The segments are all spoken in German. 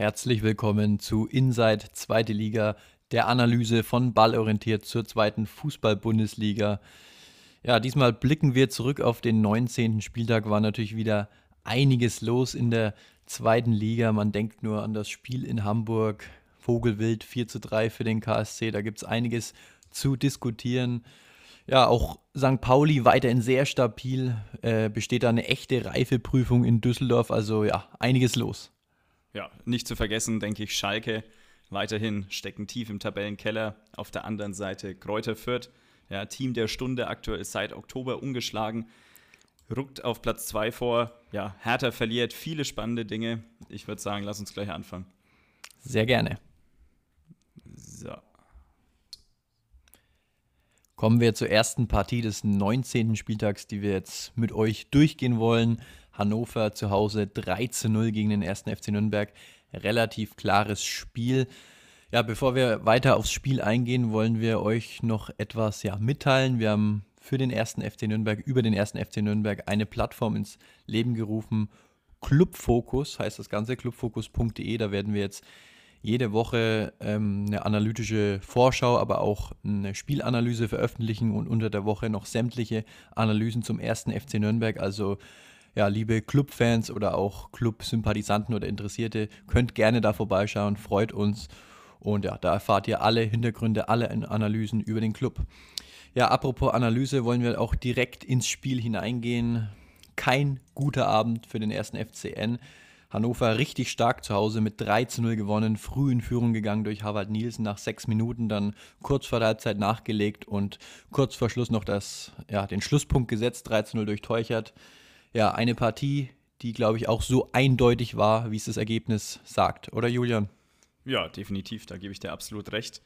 Herzlich willkommen zu Inside Zweite Liga, der Analyse von Ballorientiert zur zweiten Fußball-Bundesliga. Ja, diesmal blicken wir zurück auf den 19. Spieltag. War natürlich wieder einiges los in der zweiten Liga. Man denkt nur an das Spiel in Hamburg. Vogelwild 4 zu 3 für den KSC. Da gibt es einiges zu diskutieren. Ja, auch St. Pauli weiterhin sehr stabil. Äh, besteht da eine echte Reifeprüfung in Düsseldorf. Also ja, einiges los. Ja, nicht zu vergessen, denke ich, Schalke weiterhin stecken tief im Tabellenkeller. Auf der anderen Seite Kräuter Fürth, ja, Team der Stunde, aktuell seit Oktober ungeschlagen, ruckt auf Platz 2 vor. Ja, Hertha verliert viele spannende Dinge. Ich würde sagen, lass uns gleich anfangen. Sehr gerne. So. Kommen wir zur ersten Partie des 19. Spieltags, die wir jetzt mit euch durchgehen wollen. Hannover zu Hause 3 zu 0 gegen den ersten FC Nürnberg. Relativ klares Spiel. Ja, bevor wir weiter aufs Spiel eingehen, wollen wir euch noch etwas ja, mitteilen. Wir haben für den ersten FC Nürnberg, über den ersten FC Nürnberg eine Plattform ins Leben gerufen. Clubfokus heißt das Ganze, clubfokus.de. Da werden wir jetzt jede Woche ähm, eine analytische Vorschau, aber auch eine Spielanalyse veröffentlichen und unter der Woche noch sämtliche Analysen zum ersten FC Nürnberg. Also ja, liebe Clubfans oder auch Clubsympathisanten oder Interessierte, könnt gerne da vorbeischauen, freut uns. Und ja, da erfahrt ihr alle Hintergründe, alle Analysen über den Club. Ja, apropos Analyse, wollen wir auch direkt ins Spiel hineingehen. Kein guter Abend für den ersten FCN. Hannover richtig stark zu Hause mit 3 zu 0 gewonnen, früh in Führung gegangen durch Harvard Nielsen nach sechs Minuten, dann kurz vor der Halbzeit nachgelegt und kurz vor Schluss noch das, ja, den Schlusspunkt gesetzt, 3 zu 0 durch Teuchert ja, eine Partie, die, glaube ich, auch so eindeutig war, wie es das Ergebnis sagt. Oder Julian? Ja, definitiv, da gebe ich dir absolut recht.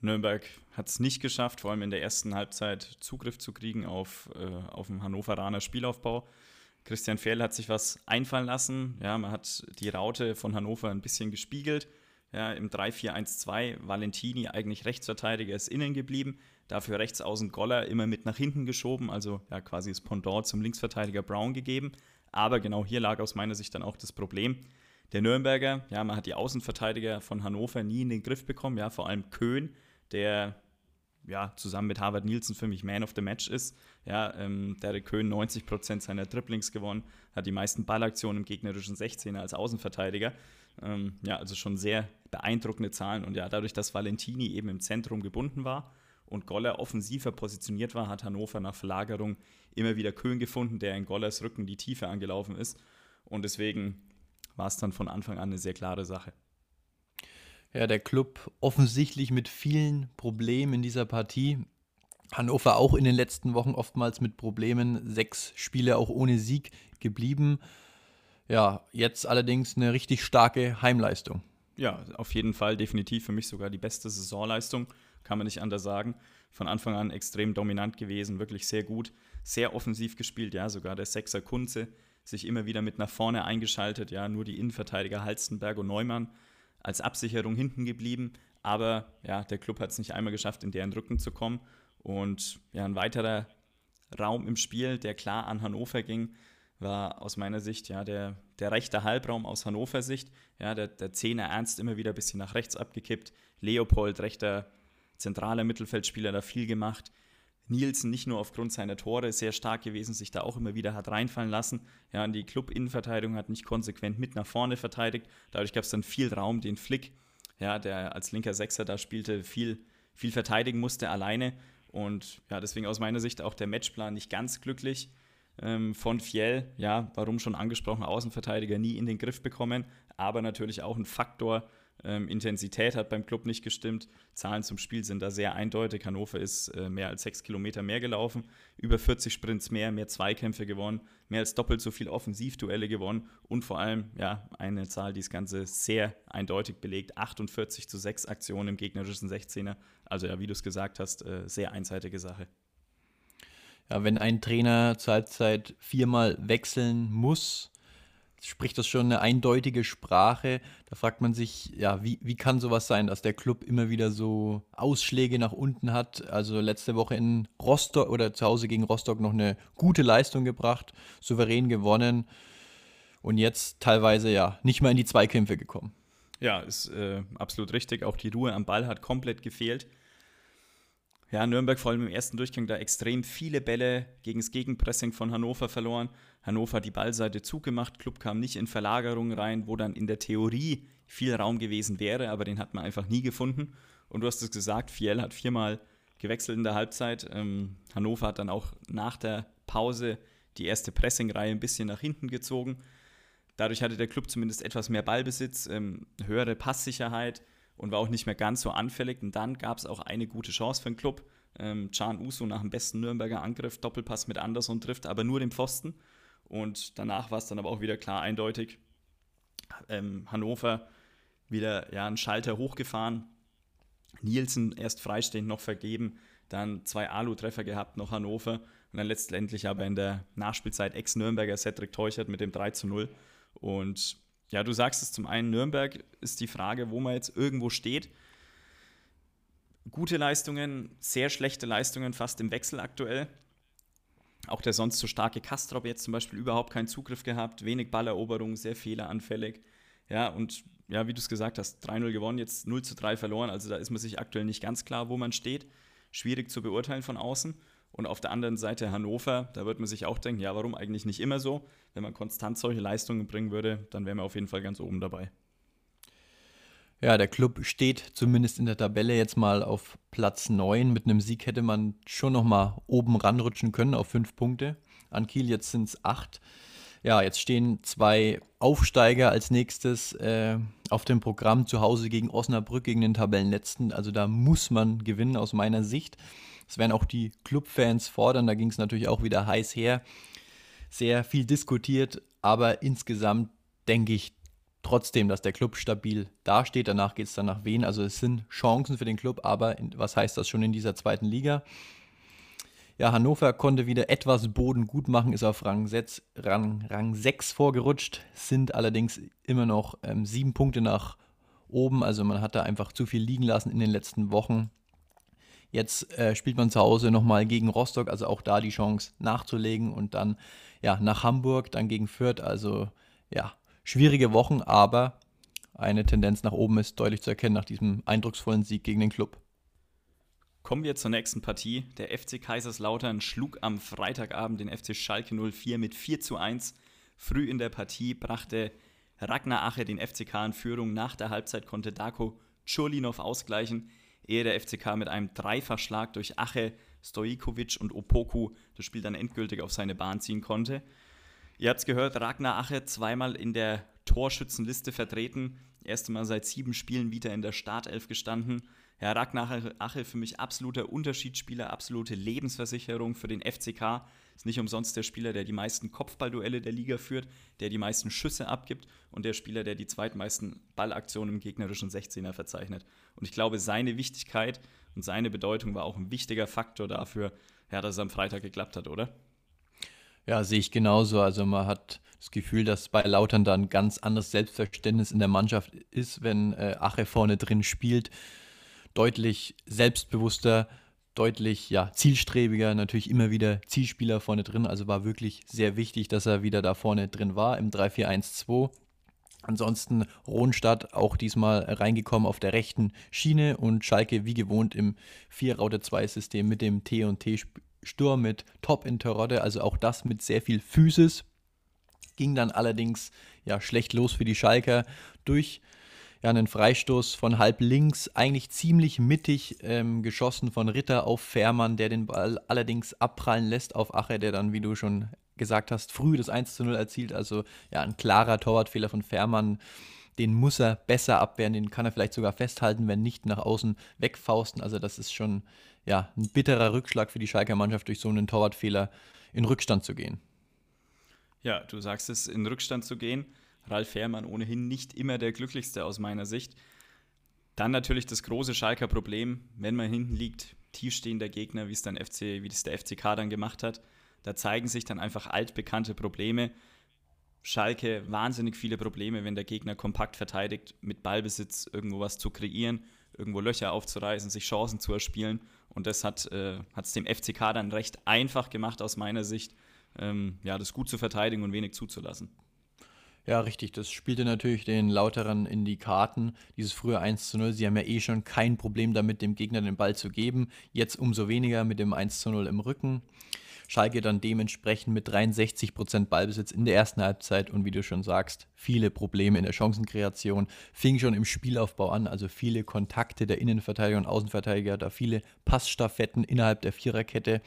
Nürnberg hat es nicht geschafft, vor allem in der ersten Halbzeit Zugriff zu kriegen auf, äh, auf den Hannoveraner Spielaufbau. Christian Fehl hat sich was einfallen lassen. Ja, man hat die Raute von Hannover ein bisschen gespiegelt. Ja, Im 3-4-1-2 Valentini eigentlich Rechtsverteidiger ist innen geblieben. Dafür rechts außen Goller immer mit nach hinten geschoben, also ja quasi das Pendant zum Linksverteidiger Brown gegeben. Aber genau hier lag aus meiner Sicht dann auch das Problem. Der Nürnberger, ja, man hat die Außenverteidiger von Hannover nie in den Griff bekommen, ja, vor allem Köhn, der ja, zusammen mit Harvard Nielsen für mich Man of the Match ist. Ja, ähm, Derek Köhn 90% seiner Dribblings gewonnen, hat die meisten Ballaktionen im gegnerischen 16er als Außenverteidiger. Ähm, ja, also schon sehr beeindruckende Zahlen. Und ja, dadurch, dass Valentini eben im Zentrum gebunden war und Goller offensiver positioniert war, hat Hannover nach Verlagerung immer wieder Köhn gefunden, der in Gollers Rücken die Tiefe angelaufen ist. Und deswegen war es dann von Anfang an eine sehr klare Sache. Ja, der Club offensichtlich mit vielen Problemen in dieser Partie. Hannover auch in den letzten Wochen oftmals mit Problemen. Sechs Spiele auch ohne Sieg geblieben. Ja, jetzt allerdings eine richtig starke Heimleistung. Ja, auf jeden Fall definitiv für mich sogar die beste Saisonleistung kann man nicht anders sagen. Von Anfang an extrem dominant gewesen, wirklich sehr gut, sehr offensiv gespielt, ja, sogar der Sechser Kunze sich immer wieder mit nach vorne eingeschaltet, ja, nur die Innenverteidiger Halstenberg und Neumann als Absicherung hinten geblieben, aber ja, der Club hat es nicht einmal geschafft, in deren Rücken zu kommen und ja, ein weiterer Raum im Spiel, der klar an Hannover ging, war aus meiner Sicht ja der, der rechte Halbraum aus Hannover Sicht. Ja, der, der Zehner Ernst immer wieder ein bisschen nach rechts abgekippt. Leopold, rechter zentraler Mittelfeldspieler, da viel gemacht. Nielsen nicht nur aufgrund seiner Tore sehr stark gewesen, sich da auch immer wieder hat reinfallen lassen. Ja, und die Club-Innenverteidigung hat nicht konsequent mit nach vorne verteidigt. Dadurch gab es dann viel Raum, den Flick, ja, der als linker Sechser da spielte, viel, viel verteidigen musste alleine. Und ja, deswegen aus meiner Sicht auch der Matchplan nicht ganz glücklich. Ähm, von Fiel, ja, warum schon angesprochen, Außenverteidiger nie in den Griff bekommen, aber natürlich auch ein Faktor, ähm, Intensität hat beim Club nicht gestimmt. Zahlen zum Spiel sind da sehr eindeutig. Hannover ist äh, mehr als sechs Kilometer mehr gelaufen, über 40 Sprints mehr, mehr Zweikämpfe gewonnen, mehr als doppelt so viel Offensivduelle gewonnen und vor allem ja eine Zahl, die das Ganze sehr eindeutig belegt: 48 zu 6 Aktionen im gegnerischen 16er. Also ja, wie du es gesagt hast, äh, sehr einseitige Sache. Ja, wenn ein Trainer zur Halbzeit viermal wechseln muss, spricht das schon eine eindeutige Sprache. Da fragt man sich, ja, wie, wie kann sowas sein, dass der Club immer wieder so Ausschläge nach unten hat? Also letzte Woche in Rostock oder zu Hause gegen Rostock noch eine gute Leistung gebracht, souverän gewonnen und jetzt teilweise ja nicht mal in die Zweikämpfe gekommen. Ja, ist äh, absolut richtig. Auch die Ruhe am Ball hat komplett gefehlt. Ja, Nürnberg vor allem im ersten Durchgang da extrem viele Bälle gegen das Gegenpressing von Hannover verloren. Hannover hat die Ballseite zugemacht, Club kam nicht in Verlagerungen rein, wo dann in der Theorie viel Raum gewesen wäre, aber den hat man einfach nie gefunden. Und du hast es gesagt, Fiel hat viermal gewechselt in der Halbzeit. Ähm, Hannover hat dann auch nach der Pause die erste Pressingreihe ein bisschen nach hinten gezogen. Dadurch hatte der Club zumindest etwas mehr Ballbesitz, ähm, höhere Passsicherheit und war auch nicht mehr ganz so anfällig. Und dann gab es auch eine gute Chance für den Club. Ähm, Can Uso nach dem besten Nürnberger Angriff, Doppelpass mit Anderson trifft, aber nur den Pfosten. Und danach war es dann aber auch wieder klar eindeutig. Ähm, Hannover wieder ja, einen Schalter hochgefahren. Nielsen erst freistehend noch vergeben, dann zwei Alu-Treffer gehabt, noch Hannover und dann letztendlich aber in der Nachspielzeit Ex-Nürnberger Cedric Teuchert mit dem 3 zu 0. Und ja, du sagst es zum einen, Nürnberg ist die Frage, wo man jetzt irgendwo steht. Gute Leistungen, sehr schlechte Leistungen, fast im Wechsel aktuell. Auch der sonst so starke Kastrop jetzt zum Beispiel überhaupt keinen Zugriff gehabt, wenig Balleroberung, sehr fehleranfällig. Ja, und ja, wie du es gesagt hast, 3-0 gewonnen, jetzt 0 zu 3 verloren. Also da ist man sich aktuell nicht ganz klar, wo man steht. Schwierig zu beurteilen von außen. Und auf der anderen Seite Hannover, da wird man sich auch denken, ja, warum eigentlich nicht immer so? Wenn man konstant solche Leistungen bringen würde, dann wären wir auf jeden Fall ganz oben dabei. Ja, der Club steht zumindest in der Tabelle jetzt mal auf Platz 9. Mit einem Sieg hätte man schon noch mal oben ranrutschen können auf fünf Punkte. An Kiel jetzt sind es acht. Ja, jetzt stehen zwei Aufsteiger als nächstes äh, auf dem Programm zu Hause gegen Osnabrück, gegen den Tabellenletzten. Also da muss man gewinnen aus meiner Sicht. Das werden auch die Clubfans fordern. Da ging es natürlich auch wieder heiß her. Sehr viel diskutiert, aber insgesamt denke ich trotzdem, dass der Club stabil dasteht. Danach geht es dann nach Wien. Also es sind Chancen für den Club, aber in, was heißt das schon in dieser zweiten Liga? Ja, Hannover konnte wieder etwas Boden gut machen, ist auf Rang 6, Rang, Rang 6 vorgerutscht, sind allerdings immer noch ähm, sieben Punkte nach oben. Also man hat da einfach zu viel liegen lassen in den letzten Wochen. Jetzt äh, spielt man zu Hause nochmal gegen Rostock, also auch da die Chance nachzulegen und dann ja, nach Hamburg, dann gegen Fürth. Also ja, schwierige Wochen, aber eine Tendenz nach oben ist deutlich zu erkennen nach diesem eindrucksvollen Sieg gegen den Club. Kommen wir zur nächsten Partie. Der FC Kaiserslautern schlug am Freitagabend den FC Schalke 04 mit 4 zu 1. Früh in der Partie brachte Ragnar Ache den FCK in Führung. Nach der Halbzeit konnte Darko Churlinov ausgleichen, ehe der FCK mit einem Dreifachschlag durch Ache, Stojkovic und Opoku das Spiel dann endgültig auf seine Bahn ziehen konnte. Ihr habt es gehört, Ragnar Ache zweimal in der Torschützenliste vertreten. Erste Mal seit sieben Spielen wieder in der Startelf gestanden. Ja, Ragnar Achel für mich absoluter Unterschiedsspieler, absolute Lebensversicherung für den FCK. Ist nicht umsonst der Spieler, der die meisten Kopfballduelle der Liga führt, der die meisten Schüsse abgibt und der Spieler, der die zweitmeisten Ballaktionen im gegnerischen 16er verzeichnet. Und ich glaube, seine Wichtigkeit und seine Bedeutung war auch ein wichtiger Faktor dafür, ja, dass es am Freitag geklappt hat, oder? Ja, sehe ich genauso. Also man hat das Gefühl, dass bei Lautern da ein ganz anderes Selbstverständnis in der Mannschaft ist, wenn äh, Ache vorne drin spielt deutlich selbstbewusster, deutlich ja, zielstrebiger, natürlich immer wieder Zielspieler vorne drin. Also war wirklich sehr wichtig, dass er wieder da vorne drin war im 3-4-1-2. Ansonsten Ronstadt auch diesmal reingekommen auf der rechten Schiene und Schalke wie gewohnt im 4-Raute-2-System mit dem T&T-Sturm mit Top in Terodde, also auch das mit sehr viel Physis. Ging dann allerdings ja schlecht los für die Schalker durch ja, einen Freistoß von halb links, eigentlich ziemlich mittig ähm, geschossen von Ritter auf Fährmann, der den Ball allerdings abprallen lässt auf Ache, der dann, wie du schon gesagt hast, früh das 1 zu 0 erzielt. Also ja, ein klarer Torwartfehler von Fährmann. Den muss er besser abwehren, den kann er vielleicht sogar festhalten, wenn nicht nach außen wegfausten. Also das ist schon ja, ein bitterer Rückschlag für die Schalker Mannschaft, durch so einen Torwartfehler in Rückstand zu gehen. Ja, du sagst es, in Rückstand zu gehen. Ralf Fährmann ohnehin nicht immer der glücklichste aus meiner Sicht. Dann natürlich das große Schalker Problem, wenn man hinten liegt, tiefstehender Gegner, wie es dann FC, wie das der FCK dann gemacht hat. Da zeigen sich dann einfach altbekannte Probleme. Schalke wahnsinnig viele Probleme, wenn der Gegner kompakt verteidigt, mit Ballbesitz irgendwo was zu kreieren, irgendwo Löcher aufzureißen, sich Chancen zu erspielen. Und das hat es äh, dem FCK dann recht einfach gemacht aus meiner Sicht, ähm, ja, das gut zu verteidigen und wenig zuzulassen. Ja, richtig. Das spielte natürlich den Lauterern in die Karten, dieses frühe 1 zu 0. Sie haben ja eh schon kein Problem damit, dem Gegner den Ball zu geben. Jetzt umso weniger mit dem 1 zu 0 im Rücken. Schalke dann dementsprechend mit 63% Ballbesitz in der ersten Halbzeit und wie du schon sagst, viele Probleme in der Chancenkreation. Fing schon im Spielaufbau an, also viele Kontakte der Innenverteidiger und Außenverteidiger, da viele Passstaffetten innerhalb der Viererkette.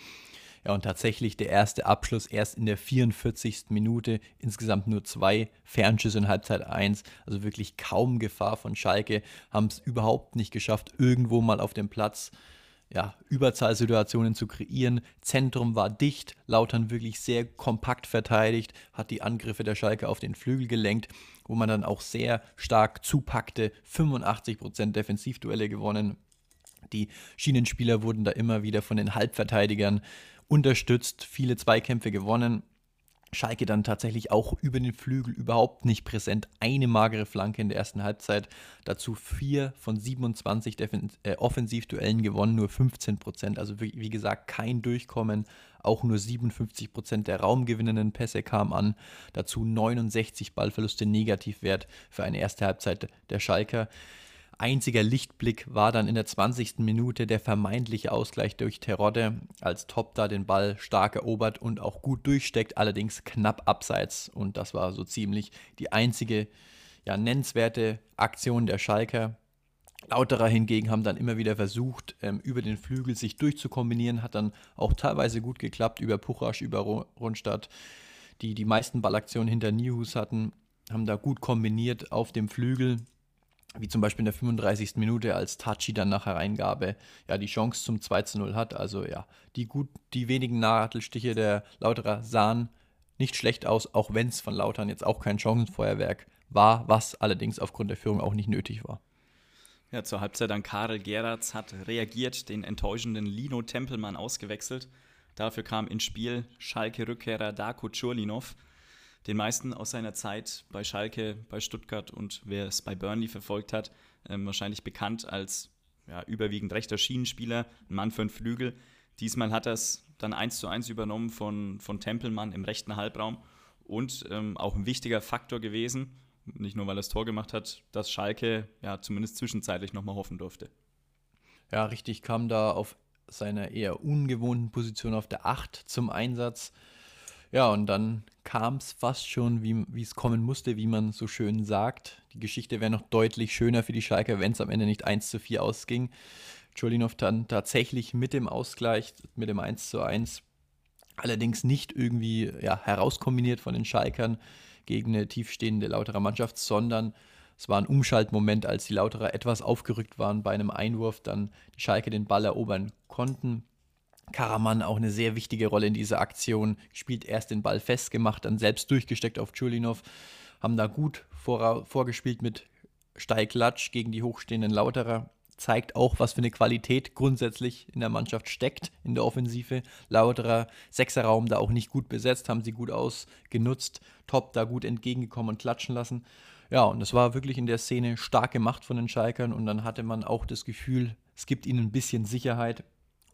Ja, und tatsächlich der erste Abschluss erst in der 44. Minute. Insgesamt nur zwei Fernschüsse in Halbzeit 1. Also wirklich kaum Gefahr von Schalke. Haben es überhaupt nicht geschafft, irgendwo mal auf dem Platz ja, Überzahlsituationen zu kreieren. Zentrum war dicht, Lautern wirklich sehr kompakt verteidigt, hat die Angriffe der Schalke auf den Flügel gelenkt, wo man dann auch sehr stark zupackte. 85% Defensivduelle gewonnen. Die Schienenspieler wurden da immer wieder von den Halbverteidigern unterstützt, viele Zweikämpfe gewonnen. Schalke dann tatsächlich auch über den Flügel überhaupt nicht präsent. Eine magere Flanke in der ersten Halbzeit. Dazu vier von 27 Defen äh, Offensivduellen gewonnen, nur 15 Prozent. Also wie, wie, gesagt, kein Durchkommen. Auch nur 57 Prozent der raumgewinnenden Pässe kamen an. Dazu 69 Ballverluste Negativwert für eine erste Halbzeit der Schalker. Einziger Lichtblick war dann in der 20. Minute der vermeintliche Ausgleich durch Terodde, als Top da den Ball stark erobert und auch gut durchsteckt, allerdings knapp abseits. Und das war so ziemlich die einzige ja, nennenswerte Aktion der Schalker. Lauterer hingegen haben dann immer wieder versucht, ähm, über den Flügel sich durchzukombinieren, hat dann auch teilweise gut geklappt, über Puchasch, über Rundstadt, die die meisten Ballaktionen hinter Nihus hatten, haben da gut kombiniert auf dem Flügel wie zum Beispiel in der 35. Minute, als Tachi dann nach Hereingabe ja die Chance zum 2 zu 0 hat. Also ja, die, gut, die wenigen Nadelstiche der Lauterer sahen nicht schlecht aus, auch wenn es von Lautern jetzt auch kein Chancenfeuerwerk war, was allerdings aufgrund der Führung auch nicht nötig war. Ja, zur Halbzeit dann Karel Geratz hat reagiert, den enttäuschenden Lino Tempelmann ausgewechselt. Dafür kam ins Spiel Schalke-Rückkehrer Darko Churlinov den meisten aus seiner Zeit bei Schalke, bei Stuttgart und wer es bei Burnley verfolgt hat, ähm, wahrscheinlich bekannt als ja, überwiegend rechter Schienenspieler, ein Mann für einen Flügel. Diesmal hat er es dann eins zu eins übernommen von, von Tempelmann im rechten Halbraum und ähm, auch ein wichtiger Faktor gewesen, nicht nur weil er das Tor gemacht hat, dass Schalke ja zumindest zwischenzeitlich nochmal hoffen durfte. Ja, richtig, kam da auf seiner eher ungewohnten Position auf der 8 zum Einsatz. Ja, und dann kam es fast schon, wie es kommen musste, wie man so schön sagt. Die Geschichte wäre noch deutlich schöner für die Schalker, wenn es am Ende nicht 1 zu 4 ausging. Cholinov dann tatsächlich mit dem Ausgleich, mit dem 1 zu 1, allerdings nicht irgendwie ja, herauskombiniert von den Schalkern gegen eine tiefstehende Lauterer Mannschaft, sondern es war ein Umschaltmoment, als die Lauterer etwas aufgerückt waren bei einem Einwurf, dann die Schalke den Ball erobern konnten. Karaman auch eine sehr wichtige Rolle in dieser Aktion. Spielt erst den Ball festgemacht, dann selbst durchgesteckt auf Chulinov. Haben da gut vor, vorgespielt mit Steiglatsch gegen die hochstehenden Lauterer. Zeigt auch, was für eine Qualität grundsätzlich in der Mannschaft steckt, in der Offensive. Lauterer Sechserraum da auch nicht gut besetzt, haben sie gut ausgenutzt. Top da gut entgegengekommen und klatschen lassen. Ja, und das war wirklich in der Szene stark gemacht von den Schalkern und dann hatte man auch das Gefühl, es gibt ihnen ein bisschen Sicherheit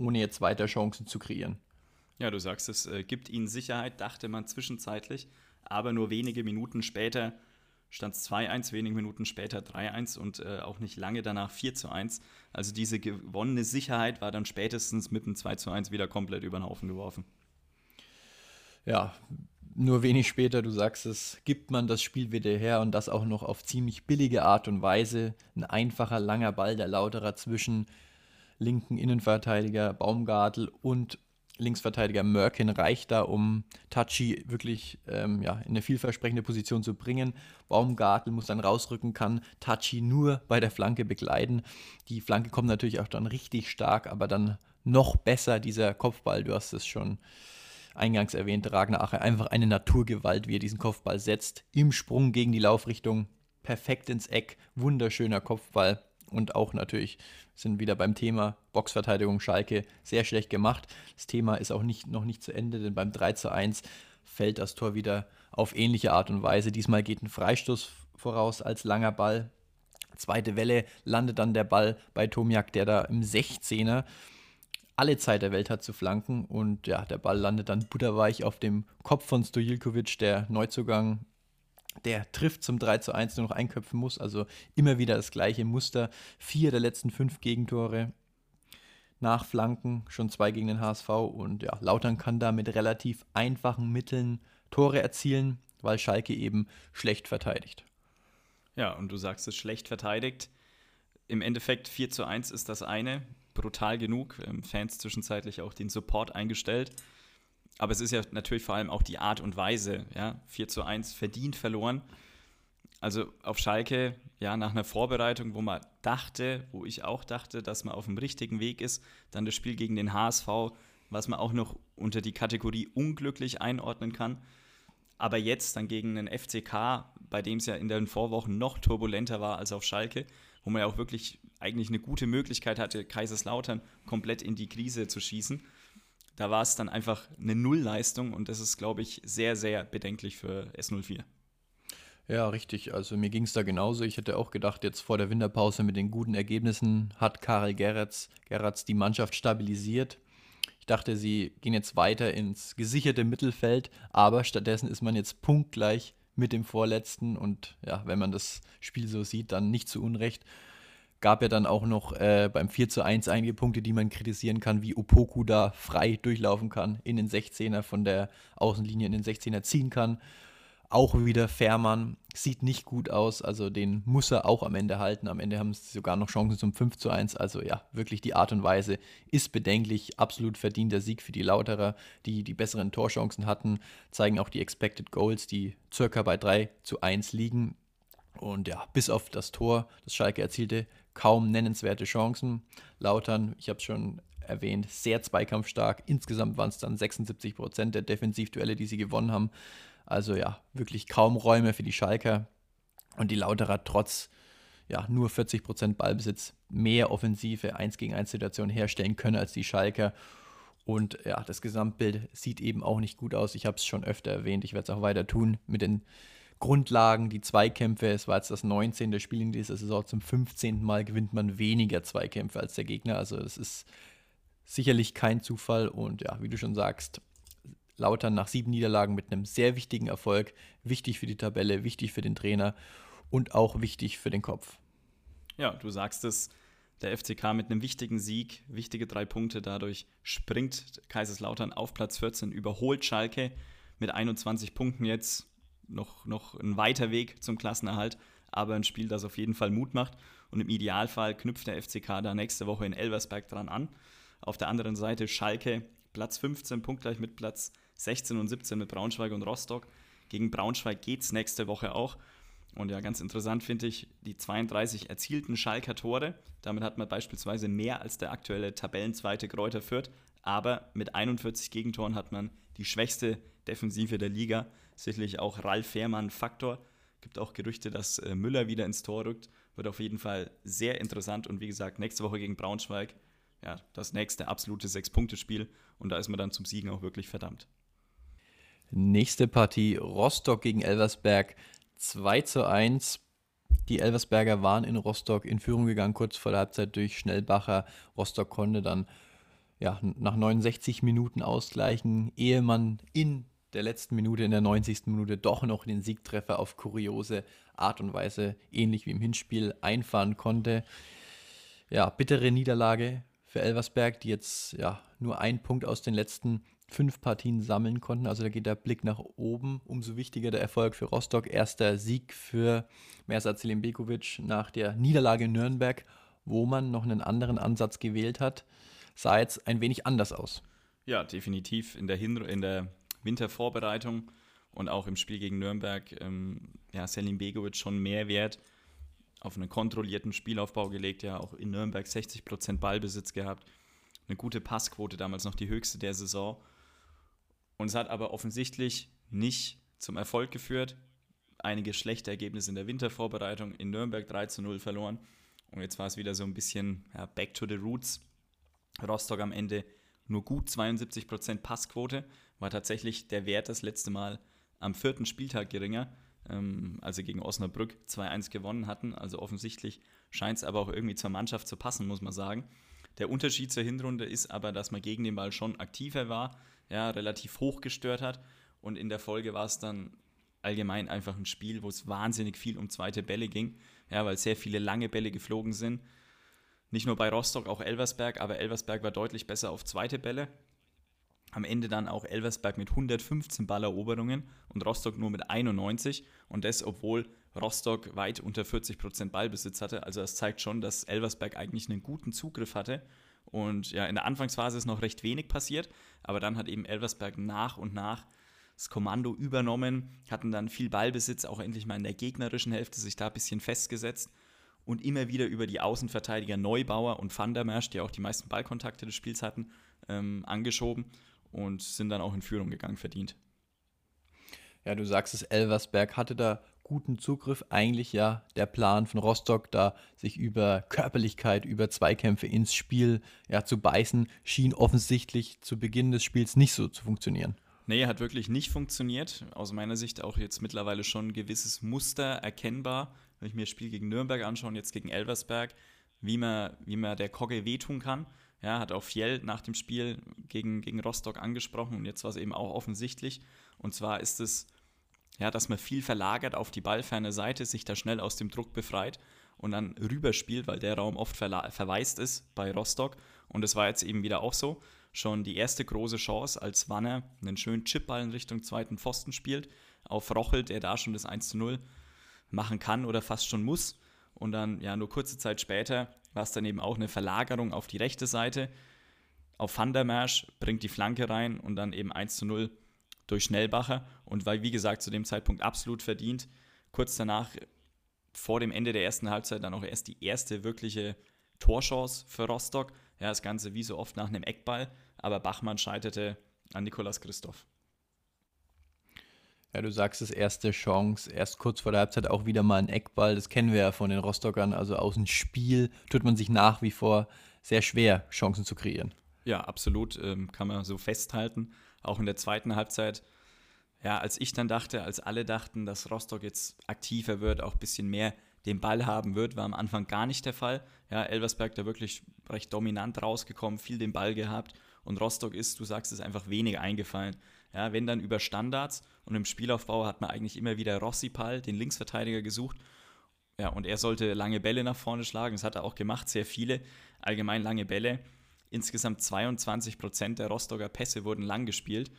ohne jetzt weiter Chancen zu kreieren. Ja, du sagst, es äh, gibt ihnen Sicherheit, dachte man zwischenzeitlich, aber nur wenige Minuten später stand es 2-1, wenige Minuten später 3-1 und äh, auch nicht lange danach 4-1. Also diese gewonnene Sicherheit war dann spätestens mit dem 2-1 wieder komplett über den Haufen geworfen. Ja, nur wenig später, du sagst es, gibt man das Spiel wieder her und das auch noch auf ziemlich billige Art und Weise. Ein einfacher, langer Ball der Lauterer zwischen linken Innenverteidiger Baumgartel und Linksverteidiger Merkin reicht da, um Tachi wirklich ähm, ja, in eine vielversprechende Position zu bringen. Baumgartel muss dann rausrücken, kann Tachi nur bei der Flanke begleiten. Die Flanke kommt natürlich auch dann richtig stark, aber dann noch besser dieser Kopfball. Du hast es schon eingangs erwähnt, Ragnar Ache, einfach eine Naturgewalt, wie er diesen Kopfball setzt. Im Sprung gegen die Laufrichtung, perfekt ins Eck, wunderschöner Kopfball und auch natürlich sind wieder beim Thema Boxverteidigung Schalke sehr schlecht gemacht. Das Thema ist auch nicht, noch nicht zu Ende, denn beim 3 zu 1 fällt das Tor wieder auf ähnliche Art und Weise. Diesmal geht ein Freistoß voraus als langer Ball. Zweite Welle landet dann der Ball bei Tomiak, der da im 16er alle Zeit der Welt hat zu flanken und ja, der Ball landet dann butterweich auf dem Kopf von Stojilkovic, der Neuzugang der trifft zum 3 zu 1 nur noch einköpfen muss. Also immer wieder das gleiche Muster. Vier der letzten fünf Gegentore nach Flanken, schon zwei gegen den HSV. Und ja, Lautern kann da mit relativ einfachen Mitteln Tore erzielen, weil Schalke eben schlecht verteidigt. Ja, und du sagst es schlecht verteidigt. Im Endeffekt 4 zu 1 ist das eine. Brutal genug. Ähm, Fans zwischenzeitlich auch den Support eingestellt. Aber es ist ja natürlich vor allem auch die Art und Weise. Ja? 4 zu 1 verdient verloren. Also auf Schalke, ja, nach einer Vorbereitung, wo man dachte, wo ich auch dachte, dass man auf dem richtigen Weg ist, dann das Spiel gegen den HSV, was man auch noch unter die Kategorie unglücklich einordnen kann. Aber jetzt dann gegen einen FCK, bei dem es ja in den Vorwochen noch turbulenter war als auf Schalke, wo man ja auch wirklich eigentlich eine gute Möglichkeit hatte, Kaiserslautern komplett in die Krise zu schießen da war es dann einfach eine Nullleistung und das ist, glaube ich, sehr, sehr bedenklich für S04. Ja, richtig. Also mir ging es da genauso. Ich hätte auch gedacht, jetzt vor der Winterpause mit den guten Ergebnissen hat Karel Geratz, Geratz die Mannschaft stabilisiert. Ich dachte, sie gehen jetzt weiter ins gesicherte Mittelfeld, aber stattdessen ist man jetzt punktgleich mit dem Vorletzten und ja, wenn man das Spiel so sieht, dann nicht zu Unrecht gab ja dann auch noch äh, beim 4 zu 1 einige Punkte, die man kritisieren kann, wie Opoku da frei durchlaufen kann, in den 16er von der Außenlinie in den 16er ziehen kann. Auch wieder Fährmann, sieht nicht gut aus, also den muss er auch am Ende halten. Am Ende haben sie sogar noch Chancen zum 5 zu 1. Also ja, wirklich die Art und Weise ist bedenklich. Absolut verdienter Sieg für die Lauterer, die die besseren Torchancen hatten. Zeigen auch die Expected Goals, die circa bei 3 zu 1 liegen. Und ja, bis auf das Tor, das Schalke erzielte, kaum nennenswerte Chancen. Lautern, ich habe es schon erwähnt, sehr zweikampfstark. Insgesamt waren es dann 76 Prozent der Defensivduelle, die sie gewonnen haben. Also ja, wirklich kaum Räume für die Schalker. Und die Lauterer trotz ja, nur 40 Prozent Ballbesitz mehr offensive 1 gegen 1 Situationen herstellen können als die Schalker. Und ja, das Gesamtbild sieht eben auch nicht gut aus. Ich habe es schon öfter erwähnt, ich werde es auch weiter tun mit den Grundlagen, die Zweikämpfe. Es war jetzt das 19. Spiel in dieser Saison. Zum 15. Mal gewinnt man weniger Zweikämpfe als der Gegner. Also es ist sicherlich kein Zufall. Und ja, wie du schon sagst, Lautern nach sieben Niederlagen mit einem sehr wichtigen Erfolg. Wichtig für die Tabelle, wichtig für den Trainer und auch wichtig für den Kopf. Ja, du sagst es. Der FCK mit einem wichtigen Sieg, wichtige drei Punkte. Dadurch springt Kaiserslautern auf Platz 14, überholt Schalke mit 21 Punkten jetzt noch, noch ein weiter Weg zum Klassenerhalt, aber ein Spiel, das auf jeden Fall Mut macht. Und im Idealfall knüpft der FCK da nächste Woche in Elversberg dran an. Auf der anderen Seite Schalke, Platz 15, punktgleich mit Platz 16 und 17 mit Braunschweig und Rostock. Gegen Braunschweig geht es nächste Woche auch. Und ja, ganz interessant finde ich die 32 erzielten Schalker Tore. Damit hat man beispielsweise mehr als der aktuelle Tabellenzweite Kräuter Fürth. Aber mit 41 Gegentoren hat man die schwächste Defensive der Liga sicherlich auch Ralf Fährmann Faktor. Gibt auch Gerüchte, dass äh, Müller wieder ins Tor rückt. Wird auf jeden Fall sehr interessant und wie gesagt, nächste Woche gegen Braunschweig, ja, das nächste absolute Sechs-Punkte-Spiel und da ist man dann zum Siegen auch wirklich verdammt. Nächste Partie Rostock gegen Elversberg 2 zu 1. Die Elversberger waren in Rostock in Führung gegangen, kurz vor der Halbzeit durch Schnellbacher. Rostock konnte dann ja, nach 69 Minuten ausgleichen, ehe man in der letzten Minute, in der 90. Minute, doch noch den Siegtreffer auf kuriose Art und Weise, ähnlich wie im Hinspiel, einfahren konnte. Ja, bittere Niederlage für Elversberg, die jetzt ja nur einen Punkt aus den letzten fünf Partien sammeln konnten. Also da geht der Blick nach oben. Umso wichtiger der Erfolg für Rostock. Erster Sieg für Mersat Selimbekovic nach der Niederlage in Nürnberg, wo man noch einen anderen Ansatz gewählt hat. Sah jetzt ein wenig anders aus. Ja, definitiv. In der, Hinru in der Wintervorbereitung und auch im Spiel gegen Nürnberg, ähm, ja, Selim Begovic schon mehr Wert auf einen kontrollierten Spielaufbau gelegt, ja, auch in Nürnberg 60% Ballbesitz gehabt, eine gute Passquote, damals noch die höchste der Saison. Und es hat aber offensichtlich nicht zum Erfolg geführt. Einige schlechte Ergebnisse in der Wintervorbereitung, in Nürnberg 3 zu 0 verloren. Und jetzt war es wieder so ein bisschen ja, back to the roots. Rostock am Ende nur gut 72% Passquote, war tatsächlich der Wert das letzte Mal am vierten Spieltag geringer, ähm, als sie gegen Osnabrück 2-1 gewonnen hatten. Also offensichtlich scheint es aber auch irgendwie zur Mannschaft zu passen, muss man sagen. Der Unterschied zur Hinrunde ist aber, dass man gegen den Ball schon aktiver war, ja, relativ hoch gestört hat und in der Folge war es dann allgemein einfach ein Spiel, wo es wahnsinnig viel um zweite Bälle ging, ja, weil sehr viele lange Bälle geflogen sind. Nicht nur bei Rostock, auch Elversberg, aber Elversberg war deutlich besser auf zweite Bälle. Am Ende dann auch Elversberg mit 115 Balleroberungen und Rostock nur mit 91. Und das, obwohl Rostock weit unter 40% Ballbesitz hatte. Also das zeigt schon, dass Elversberg eigentlich einen guten Zugriff hatte. Und ja, in der Anfangsphase ist noch recht wenig passiert, aber dann hat eben Elversberg nach und nach das Kommando übernommen, hatten dann viel Ballbesitz, auch endlich mal in der gegnerischen Hälfte sich da ein bisschen festgesetzt und immer wieder über die Außenverteidiger Neubauer und Van der Mersch, die auch die meisten Ballkontakte des Spiels hatten, ähm, angeschoben und sind dann auch in Führung gegangen, verdient. Ja, du sagst es, Elversberg hatte da guten Zugriff. Eigentlich ja der Plan von Rostock, da sich über Körperlichkeit, über Zweikämpfe ins Spiel ja, zu beißen, schien offensichtlich zu Beginn des Spiels nicht so zu funktionieren. Nee, hat wirklich nicht funktioniert. Aus meiner Sicht auch jetzt mittlerweile schon ein gewisses Muster erkennbar. Wenn ich mir das Spiel gegen Nürnberg anschaue und jetzt gegen Elversberg, wie man, wie man der Kogge wehtun kann. Ja, hat auch Fjell nach dem Spiel gegen, gegen Rostock angesprochen und jetzt war es eben auch offensichtlich. Und zwar ist es, ja, dass man viel verlagert auf die ballferne Seite, sich da schnell aus dem Druck befreit und dann rüberspielt, weil der Raum oft verwaist ist bei Rostock. Und es war jetzt eben wieder auch so. Schon die erste große Chance, als Wanner einen schönen Chipball in Richtung zweiten Pfosten spielt, auf Rochel, der da schon das 1 zu 0 machen kann oder fast schon muss. Und dann, ja, nur kurze Zeit später war es dann eben auch eine Verlagerung auf die rechte Seite. Auf Van bringt die Flanke rein und dann eben 1 zu 0 durch Schnellbacher. Und weil, wie gesagt, zu dem Zeitpunkt absolut verdient. Kurz danach, vor dem Ende der ersten Halbzeit, dann auch erst die erste wirkliche Torchance für Rostock. Ja, das Ganze wie so oft nach einem Eckball. Aber Bachmann scheiterte an Nikolas Christoph. Ja, du sagst es, erste Chance, erst kurz vor der Halbzeit auch wieder mal ein Eckball. Das kennen wir ja von den Rostockern. Also aus dem Spiel tut man sich nach wie vor sehr schwer, Chancen zu kreieren. Ja, absolut. Ähm, kann man so festhalten. Auch in der zweiten Halbzeit. Ja, als ich dann dachte, als alle dachten, dass Rostock jetzt aktiver wird, auch ein bisschen mehr den Ball haben wird, war am Anfang gar nicht der Fall. Ja, Elversberg da wirklich recht dominant rausgekommen, viel den Ball gehabt und Rostock ist, du sagst es, einfach wenig eingefallen. Ja, wenn dann über Standards und im Spielaufbau hat man eigentlich immer wieder Rossipal, den Linksverteidiger, gesucht. Ja, und er sollte lange Bälle nach vorne schlagen. Das hat er auch gemacht, sehr viele. Allgemein lange Bälle. Insgesamt 22 Prozent der Rostocker Pässe wurden lang gespielt.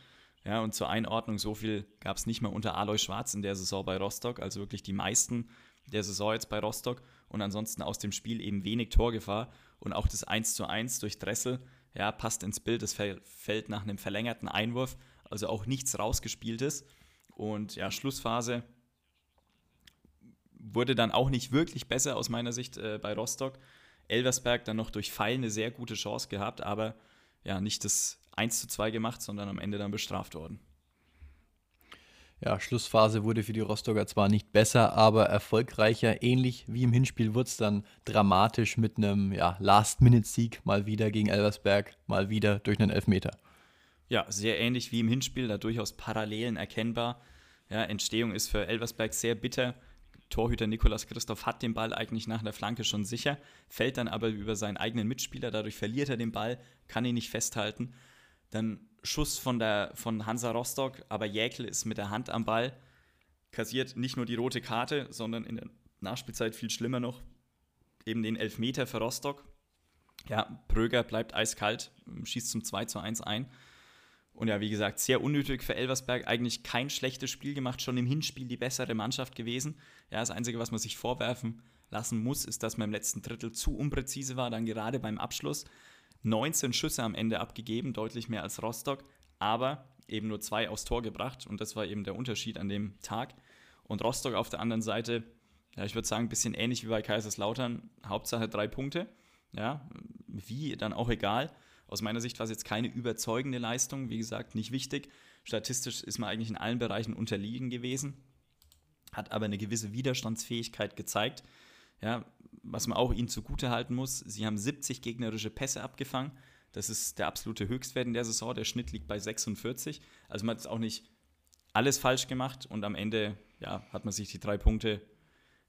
Ja, und zur Einordnung, so viel gab es nicht mehr unter Alois Schwarz in der Saison bei Rostock, also wirklich die meisten der Saison jetzt bei Rostock. Und ansonsten aus dem Spiel eben wenig Torgefahr. Und auch das 1 zu 1 durch Dressel, ja, passt ins Bild. Das fällt nach einem verlängerten Einwurf also auch nichts rausgespieltes. Und ja, Schlussphase wurde dann auch nicht wirklich besser aus meiner Sicht äh, bei Rostock. Elversberg dann noch durch Pfeil eine sehr gute Chance gehabt, aber ja, nicht das 1 zu 2 gemacht, sondern am Ende dann bestraft worden. Ja, Schlussphase wurde für die Rostocker zwar nicht besser, aber erfolgreicher. Ähnlich wie im Hinspiel wurde es dann dramatisch mit einem ja, Last-Minute-Sieg mal wieder gegen Elversberg, mal wieder durch einen Elfmeter. Ja, sehr ähnlich wie im Hinspiel, da durchaus Parallelen erkennbar. Ja, Entstehung ist für Elversberg sehr bitter. Torhüter Nikolas Christoph hat den Ball eigentlich nach der Flanke schon sicher, fällt dann aber über seinen eigenen Mitspieler, dadurch verliert er den Ball, kann ihn nicht festhalten. Dann Schuss von, der, von Hansa Rostock, aber Jäkel ist mit der Hand am Ball, kassiert nicht nur die rote Karte, sondern in der Nachspielzeit viel schlimmer noch eben den Elfmeter für Rostock. Ja, Pröger bleibt eiskalt, schießt zum 2 zu 1 ein. Und ja, wie gesagt, sehr unnötig für Elversberg. Eigentlich kein schlechtes Spiel gemacht, schon im Hinspiel die bessere Mannschaft gewesen. Ja, das Einzige, was man sich vorwerfen lassen muss, ist, dass man im letzten Drittel zu unpräzise war, dann gerade beim Abschluss. 19 Schüsse am Ende abgegeben, deutlich mehr als Rostock, aber eben nur zwei aufs Tor gebracht und das war eben der Unterschied an dem Tag. Und Rostock auf der anderen Seite, ja, ich würde sagen, ein bisschen ähnlich wie bei Kaiserslautern, Hauptsache drei Punkte. Ja, wie, dann auch egal. Aus meiner Sicht war es jetzt keine überzeugende Leistung, wie gesagt, nicht wichtig. Statistisch ist man eigentlich in allen Bereichen unterliegen gewesen, hat aber eine gewisse Widerstandsfähigkeit gezeigt. Ja, was man auch ihnen zugute halten muss, sie haben 70 gegnerische Pässe abgefangen. Das ist der absolute Höchstwert in der Saison. Der Schnitt liegt bei 46. Also man hat auch nicht alles falsch gemacht und am Ende ja, hat man sich die drei Punkte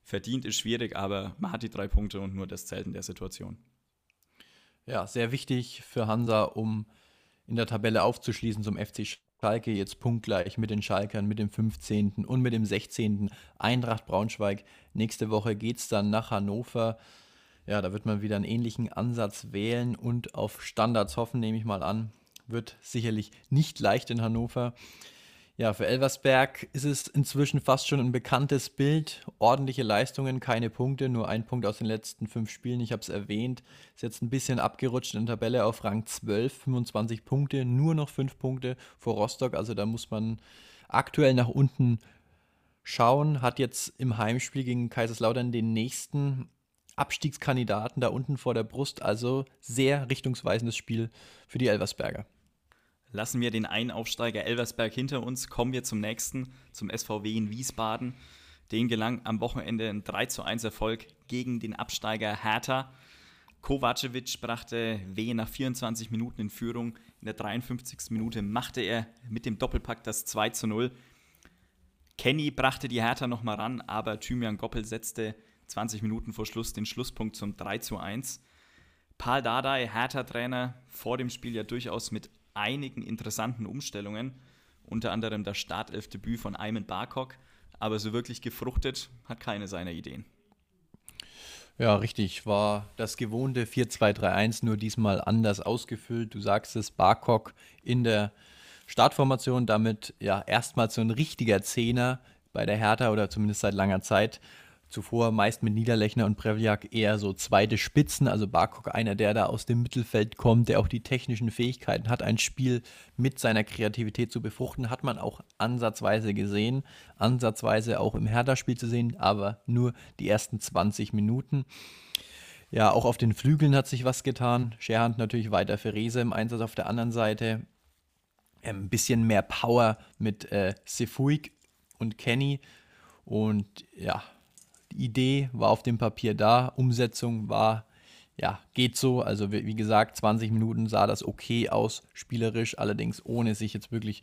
verdient, ist schwierig, aber man hat die drei Punkte und nur das zählt in der Situation. Ja, sehr wichtig für Hansa, um in der Tabelle aufzuschließen zum FC Schalke jetzt punktgleich mit den Schalkern, mit dem 15. und mit dem 16. Eintracht Braunschweig. Nächste Woche geht es dann nach Hannover. Ja, da wird man wieder einen ähnlichen Ansatz wählen und auf Standards hoffen, nehme ich mal an. Wird sicherlich nicht leicht in Hannover. Ja, für Elversberg ist es inzwischen fast schon ein bekanntes Bild. Ordentliche Leistungen, keine Punkte, nur ein Punkt aus den letzten fünf Spielen. Ich habe es erwähnt. Ist jetzt ein bisschen abgerutscht in der Tabelle auf Rang 12, 25 Punkte, nur noch fünf Punkte vor Rostock. Also da muss man aktuell nach unten schauen. Hat jetzt im Heimspiel gegen Kaiserslautern den nächsten Abstiegskandidaten da unten vor der Brust. Also sehr richtungsweisendes Spiel für die Elversberger. Lassen wir den einen Aufsteiger Elversberg hinter uns, kommen wir zum nächsten, zum SVW in Wiesbaden. Den gelang am Wochenende ein 3 zu 1 Erfolg gegen den Absteiger Hertha. Kovacevic brachte W nach 24 Minuten in Führung. In der 53. Minute machte er mit dem Doppelpack das 2 zu 0. Kenny brachte die Hertha nochmal ran, aber Thymian Goppel setzte 20 Minuten vor Schluss den Schlusspunkt zum 3 zu 1. Paul Dardai, Hertha-Trainer, vor dem Spiel ja durchaus mit einigen interessanten Umstellungen, unter anderem das Startelfdebüt von Ayman Barkok, aber so wirklich gefruchtet hat keine seiner Ideen. Ja, richtig. War das gewohnte 4-2-3-1 nur diesmal anders ausgefüllt. Du sagst es, Barkok in der Startformation, damit ja erstmals so ein richtiger Zehner bei der Hertha oder zumindest seit langer Zeit. Zuvor meist mit Niederlechner und Prevliak eher so zweite Spitzen, also Barkok einer, der da aus dem Mittelfeld kommt, der auch die technischen Fähigkeiten hat, ein Spiel mit seiner Kreativität zu befruchten, hat man auch ansatzweise gesehen, ansatzweise auch im Hertha-Spiel zu sehen, aber nur die ersten 20 Minuten. Ja, auch auf den Flügeln hat sich was getan. Scherhand natürlich weiter für Rese im Einsatz auf der anderen Seite. Ein bisschen mehr Power mit äh, Sefuig und Kenny. Und ja, Idee war auf dem Papier da, Umsetzung war, ja, geht so. Also wie gesagt, 20 Minuten sah das okay aus, spielerisch, allerdings ohne sich jetzt wirklich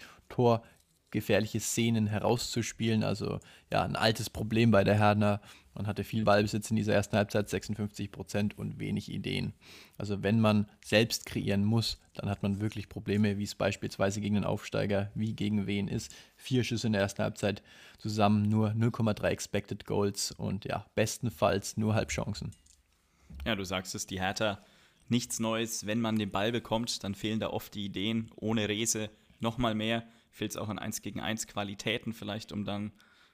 torgefährliche Szenen herauszuspielen. Also ja, ein altes Problem bei der Herner. Man hatte viel Ballbesitz in dieser ersten Halbzeit, 56 Prozent und wenig Ideen. Also wenn man selbst kreieren muss, dann hat man wirklich Probleme, wie es beispielsweise gegen den Aufsteiger wie gegen wen ist. Vier Schüsse in der ersten Halbzeit zusammen, nur 0,3 Expected Goals und ja, bestenfalls nur Halbchancen. Ja, du sagst es, die Hertha, nichts Neues. Wenn man den Ball bekommt, dann fehlen da oft die Ideen. Ohne Rese nochmal mehr. Fehlt es auch an 1 gegen 1 Qualitäten vielleicht, um dann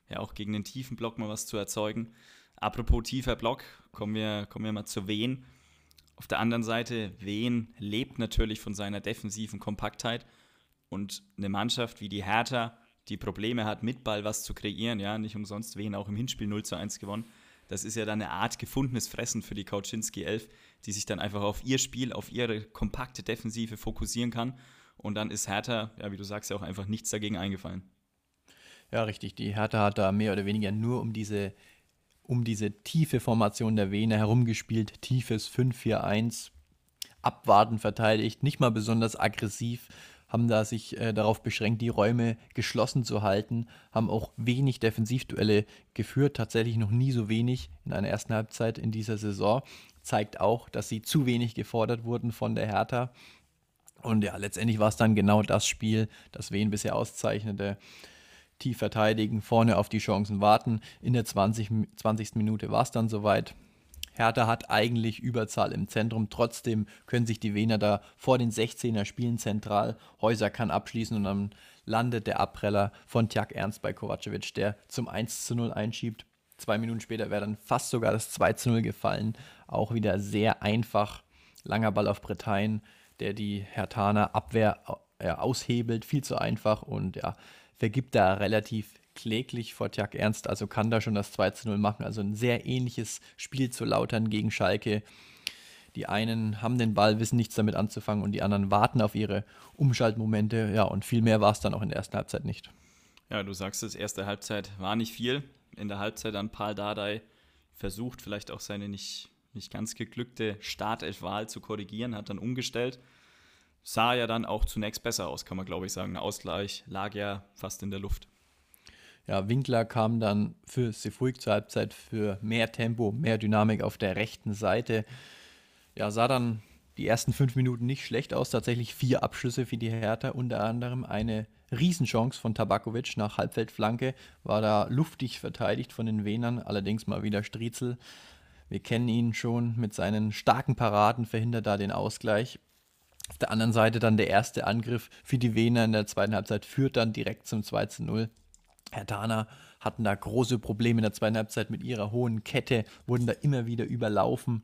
ja auch gegen den tiefen Block mal was zu erzeugen. Apropos tiefer Block, kommen wir, kommen wir mal zu Wien. Auf der anderen Seite, Wien lebt natürlich von seiner defensiven Kompaktheit und eine Mannschaft wie die Hertha, die Probleme hat, mit Ball was zu kreieren, ja, nicht umsonst Wien auch im Hinspiel 0 zu 1 gewonnen. Das ist ja dann eine Art gefundenes Fressen für die Kauczynski 11, die sich dann einfach auf ihr Spiel, auf ihre kompakte Defensive fokussieren kann. Und dann ist Hertha, ja, wie du sagst, ja auch einfach nichts dagegen eingefallen. Ja, richtig. Die Hertha hat da mehr oder weniger nur um diese, um diese tiefe Formation der Vene herumgespielt. Tiefes 5-4-1, abwarten verteidigt, nicht mal besonders aggressiv, haben da sich äh, darauf beschränkt, die Räume geschlossen zu halten, haben auch wenig Defensivduelle geführt, tatsächlich noch nie so wenig in einer ersten Halbzeit in dieser Saison. Zeigt auch, dass sie zu wenig gefordert wurden von der Hertha. Und ja, letztendlich war es dann genau das Spiel, das Wen bisher auszeichnete tief verteidigen, vorne auf die Chancen warten. In der 20, 20. Minute war es dann soweit. Hertha hat eigentlich Überzahl im Zentrum. Trotzdem können sich die Wiener da vor den 16er spielen zentral. Häuser kann abschließen und dann landet der Abpreller von Tjag Ernst bei Kovacevic, der zum 1 zu 0 einschiebt. Zwei Minuten später wäre dann fast sogar das 2 zu 0 gefallen. Auch wieder sehr einfach. Langer Ball auf Bretagne, der die Hertaner Abwehr äh, aushebelt. Viel zu einfach und ja, vergibt da relativ kläglich vor Tjag Ernst, also kann da schon das 2 zu 0 machen. Also ein sehr ähnliches Spiel zu Lautern gegen Schalke. Die einen haben den Ball, wissen nichts damit anzufangen und die anderen warten auf ihre Umschaltmomente. Ja, und viel mehr war es dann auch in der ersten Halbzeit nicht. Ja, du sagst es, erste Halbzeit war nicht viel. In der Halbzeit dann Paul Dardai versucht, vielleicht auch seine nicht, nicht ganz geglückte Startelf-Wahl zu korrigieren, hat dann umgestellt sah ja dann auch zunächst besser aus, kann man glaube ich sagen. Der Ausgleich lag ja fast in der Luft. Ja, Winkler kam dann für Sefuig zur Halbzeit für mehr Tempo, mehr Dynamik auf der rechten Seite. Ja, sah dann die ersten fünf Minuten nicht schlecht aus. Tatsächlich vier Abschlüsse für die Hertha, unter anderem eine Riesenchance von Tabakovic nach Halbfeldflanke. War da luftig verteidigt von den Wenern, allerdings mal wieder Striezel. Wir kennen ihn schon mit seinen starken Paraden, verhindert da den Ausgleich. Auf der anderen Seite dann der erste Angriff für die Wener in der zweiten Halbzeit führt dann direkt zum 2 zu 0. Herr Dana hatten da große Probleme in der zweiten Halbzeit mit ihrer hohen Kette, wurden da immer wieder überlaufen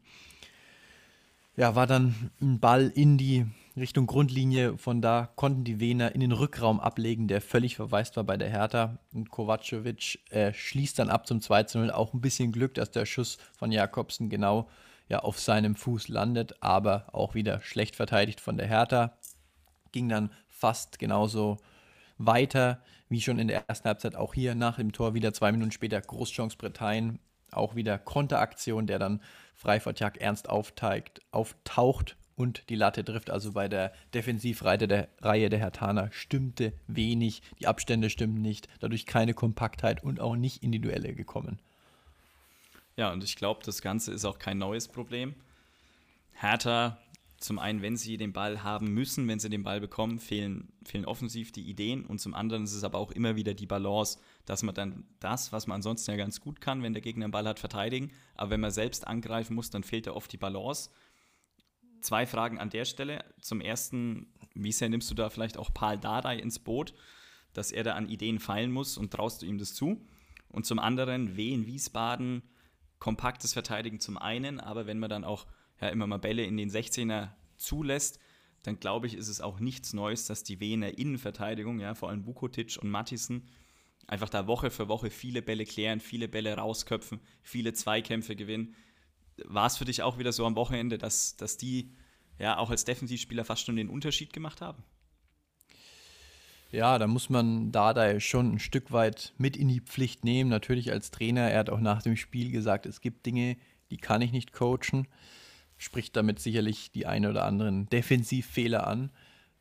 ja, war dann ein Ball in die Richtung Grundlinie. Von da konnten die Wener in den Rückraum ablegen, der völlig verwaist war bei der Hertha. Und Kovacevic äh, schließt dann ab zum 2 0. Auch ein bisschen Glück, dass der Schuss von Jakobsen genau ja, auf seinem Fuß landet, aber auch wieder schlecht verteidigt von der Hertha. Ging dann fast genauso weiter wie schon in der ersten Halbzeit. Auch hier nach dem Tor wieder zwei Minuten später Großchance Bretagnen auch wieder Konteraktion, der dann frei vor Tjag ernst aufteigt, auftaucht und die Latte trifft. Also bei der Defensivreihe der Reihe der Hertaner stimmte wenig, die Abstände stimmten nicht, dadurch keine Kompaktheit und auch nicht in die Duelle gekommen. Ja, und ich glaube, das Ganze ist auch kein neues Problem. Hertha zum einen, wenn sie den Ball haben müssen, wenn sie den Ball bekommen, fehlen, fehlen offensiv die Ideen und zum anderen ist es aber auch immer wieder die Balance, dass man dann das, was man ansonsten ja ganz gut kann, wenn der Gegner den Ball hat, verteidigen, aber wenn man selbst angreifen muss, dann fehlt da oft die Balance. Zwei Fragen an der Stelle. Zum ersten, wie sehr nimmst du da vielleicht auch Paul Dardai ins Boot, dass er da an Ideen feilen muss und traust du ihm das zu? Und zum anderen, Wien Wiesbaden, kompaktes Verteidigen zum einen, aber wenn man dann auch ja, immer mal Bälle in den 16er zulässt, dann glaube ich, ist es auch nichts Neues, dass die Wiener Innenverteidigung, ja, vor allem Bukotic und Mattisen, einfach da Woche für Woche viele Bälle klären, viele Bälle rausköpfen, viele Zweikämpfe gewinnen. War es für dich auch wieder so am Wochenende, dass, dass die ja auch als Defensivspieler fast schon den Unterschied gemacht haben? Ja, da muss man Dada schon ein Stück weit mit in die Pflicht nehmen. Natürlich als Trainer, er hat auch nach dem Spiel gesagt, es gibt Dinge, die kann ich nicht coachen spricht damit sicherlich die ein oder anderen Defensivfehler an.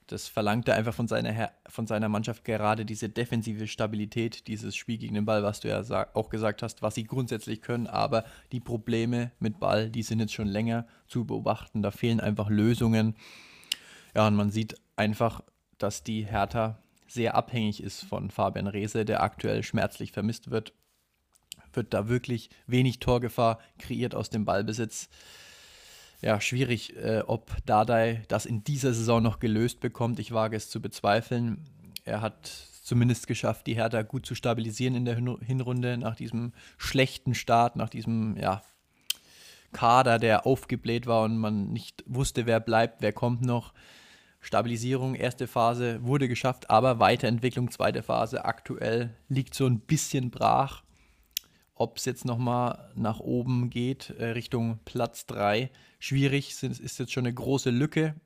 Das verlangt er einfach von seiner, von seiner Mannschaft gerade diese defensive Stabilität, dieses Spiel gegen den Ball, was du ja auch gesagt hast, was sie grundsätzlich können. Aber die Probleme mit Ball, die sind jetzt schon länger zu beobachten. Da fehlen einfach Lösungen. Ja, und man sieht einfach, dass die Hertha sehr abhängig ist von Fabian Reese, der aktuell schmerzlich vermisst wird. Wird da wirklich wenig Torgefahr kreiert aus dem Ballbesitz ja, schwierig, äh, ob Dardai das in dieser Saison noch gelöst bekommt. Ich wage es zu bezweifeln. Er hat zumindest geschafft, die Hertha gut zu stabilisieren in der Hinrunde nach diesem schlechten Start, nach diesem ja, Kader, der aufgebläht war und man nicht wusste, wer bleibt, wer kommt noch. Stabilisierung, erste Phase wurde geschafft, aber Weiterentwicklung, zweite Phase aktuell liegt so ein bisschen brach. Ob es jetzt nochmal nach oben geht, äh, Richtung Platz 3, schwierig, sind, ist jetzt schon eine große Lücke.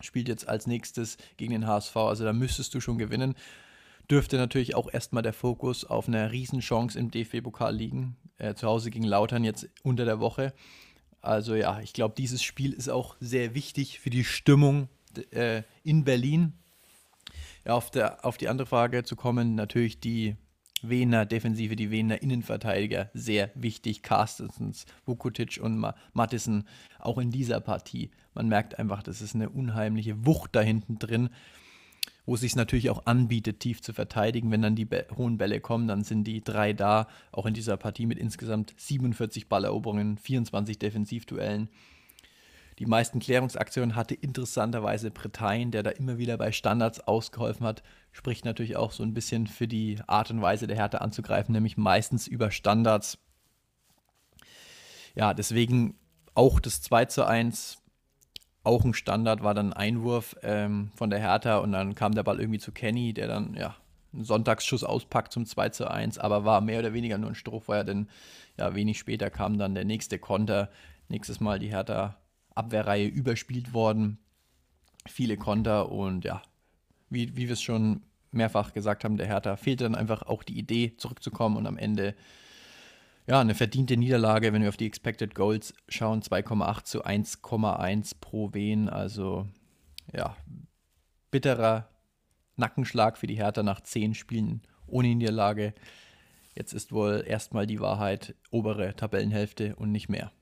Spielt jetzt als nächstes gegen den HSV, also da müsstest du schon gewinnen. Dürfte natürlich auch erstmal der Fokus auf einer Riesenchance im DFB-Pokal liegen. Äh, zu Hause gegen Lautern jetzt unter der Woche. Also ja, ich glaube, dieses Spiel ist auch sehr wichtig für die Stimmung äh, in Berlin. Ja, auf, der, auf die andere Frage zu kommen, natürlich die Wiener Defensive, die Wiener Innenverteidiger sehr wichtig. Carstensens, Vukotic und Mattison auch in dieser Partie. Man merkt einfach, das ist eine unheimliche Wucht da hinten drin, wo es sich natürlich auch anbietet, tief zu verteidigen. Wenn dann die hohen Bälle kommen, dann sind die drei da, auch in dieser Partie mit insgesamt 47 Balleroberungen, 24 Defensivduellen. Die meisten Klärungsaktionen hatte interessanterweise Bretagnen, der da immer wieder bei Standards ausgeholfen hat. Spricht natürlich auch so ein bisschen für die Art und Weise der Härte anzugreifen, nämlich meistens über Standards. Ja, deswegen auch das 2 zu 1, auch ein Standard, war dann ein Einwurf ähm, von der Hertha und dann kam der Ball irgendwie zu Kenny, der dann, ja, einen Sonntagsschuss auspackt zum 2 zu 1, aber war mehr oder weniger nur ein Strohfeuer, denn ja, wenig später kam dann der nächste Konter. Nächstes Mal die Hertha Abwehrreihe überspielt worden. Viele Konter und ja, wie, wie wir es schon mehrfach gesagt haben, der Hertha fehlte dann einfach auch die Idee, zurückzukommen und am Ende ja, eine verdiente Niederlage, wenn wir auf die Expected Goals schauen, 2,8 zu 1,1 pro Wen. Also ja, bitterer Nackenschlag für die Hertha nach zehn Spielen ohne Niederlage. Jetzt ist wohl erstmal die Wahrheit obere Tabellenhälfte und nicht mehr.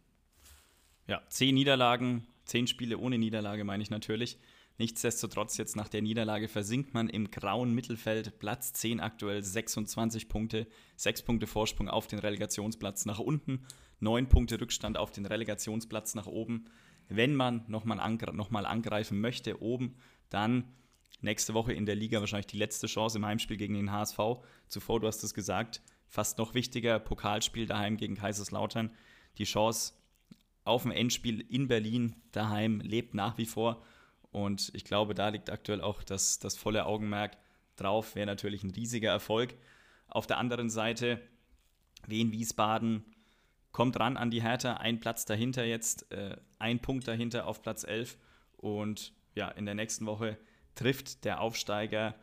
Ja, zehn Niederlagen, Zehn Spiele ohne Niederlage meine ich natürlich. Nichtsdestotrotz, jetzt nach der Niederlage versinkt man im grauen Mittelfeld. Platz 10 aktuell, 26 Punkte, 6 Punkte Vorsprung auf den Relegationsplatz nach unten, 9 Punkte Rückstand auf den Relegationsplatz nach oben. Wenn man nochmal angre noch angreifen möchte oben, dann nächste Woche in der Liga wahrscheinlich die letzte Chance im Heimspiel gegen den HSV. Zuvor, du hast es gesagt, fast noch wichtiger, Pokalspiel daheim gegen Kaiserslautern. Die Chance auf ein Endspiel in Berlin daheim lebt nach wie vor. Und ich glaube, da liegt aktuell auch das, das volle Augenmerk drauf. Wäre natürlich ein riesiger Erfolg. Auf der anderen Seite, Wien Wiesbaden kommt ran an die Hertha, ein Platz dahinter jetzt, äh, ein Punkt dahinter auf Platz 11. Und ja, in der nächsten Woche trifft der Aufsteiger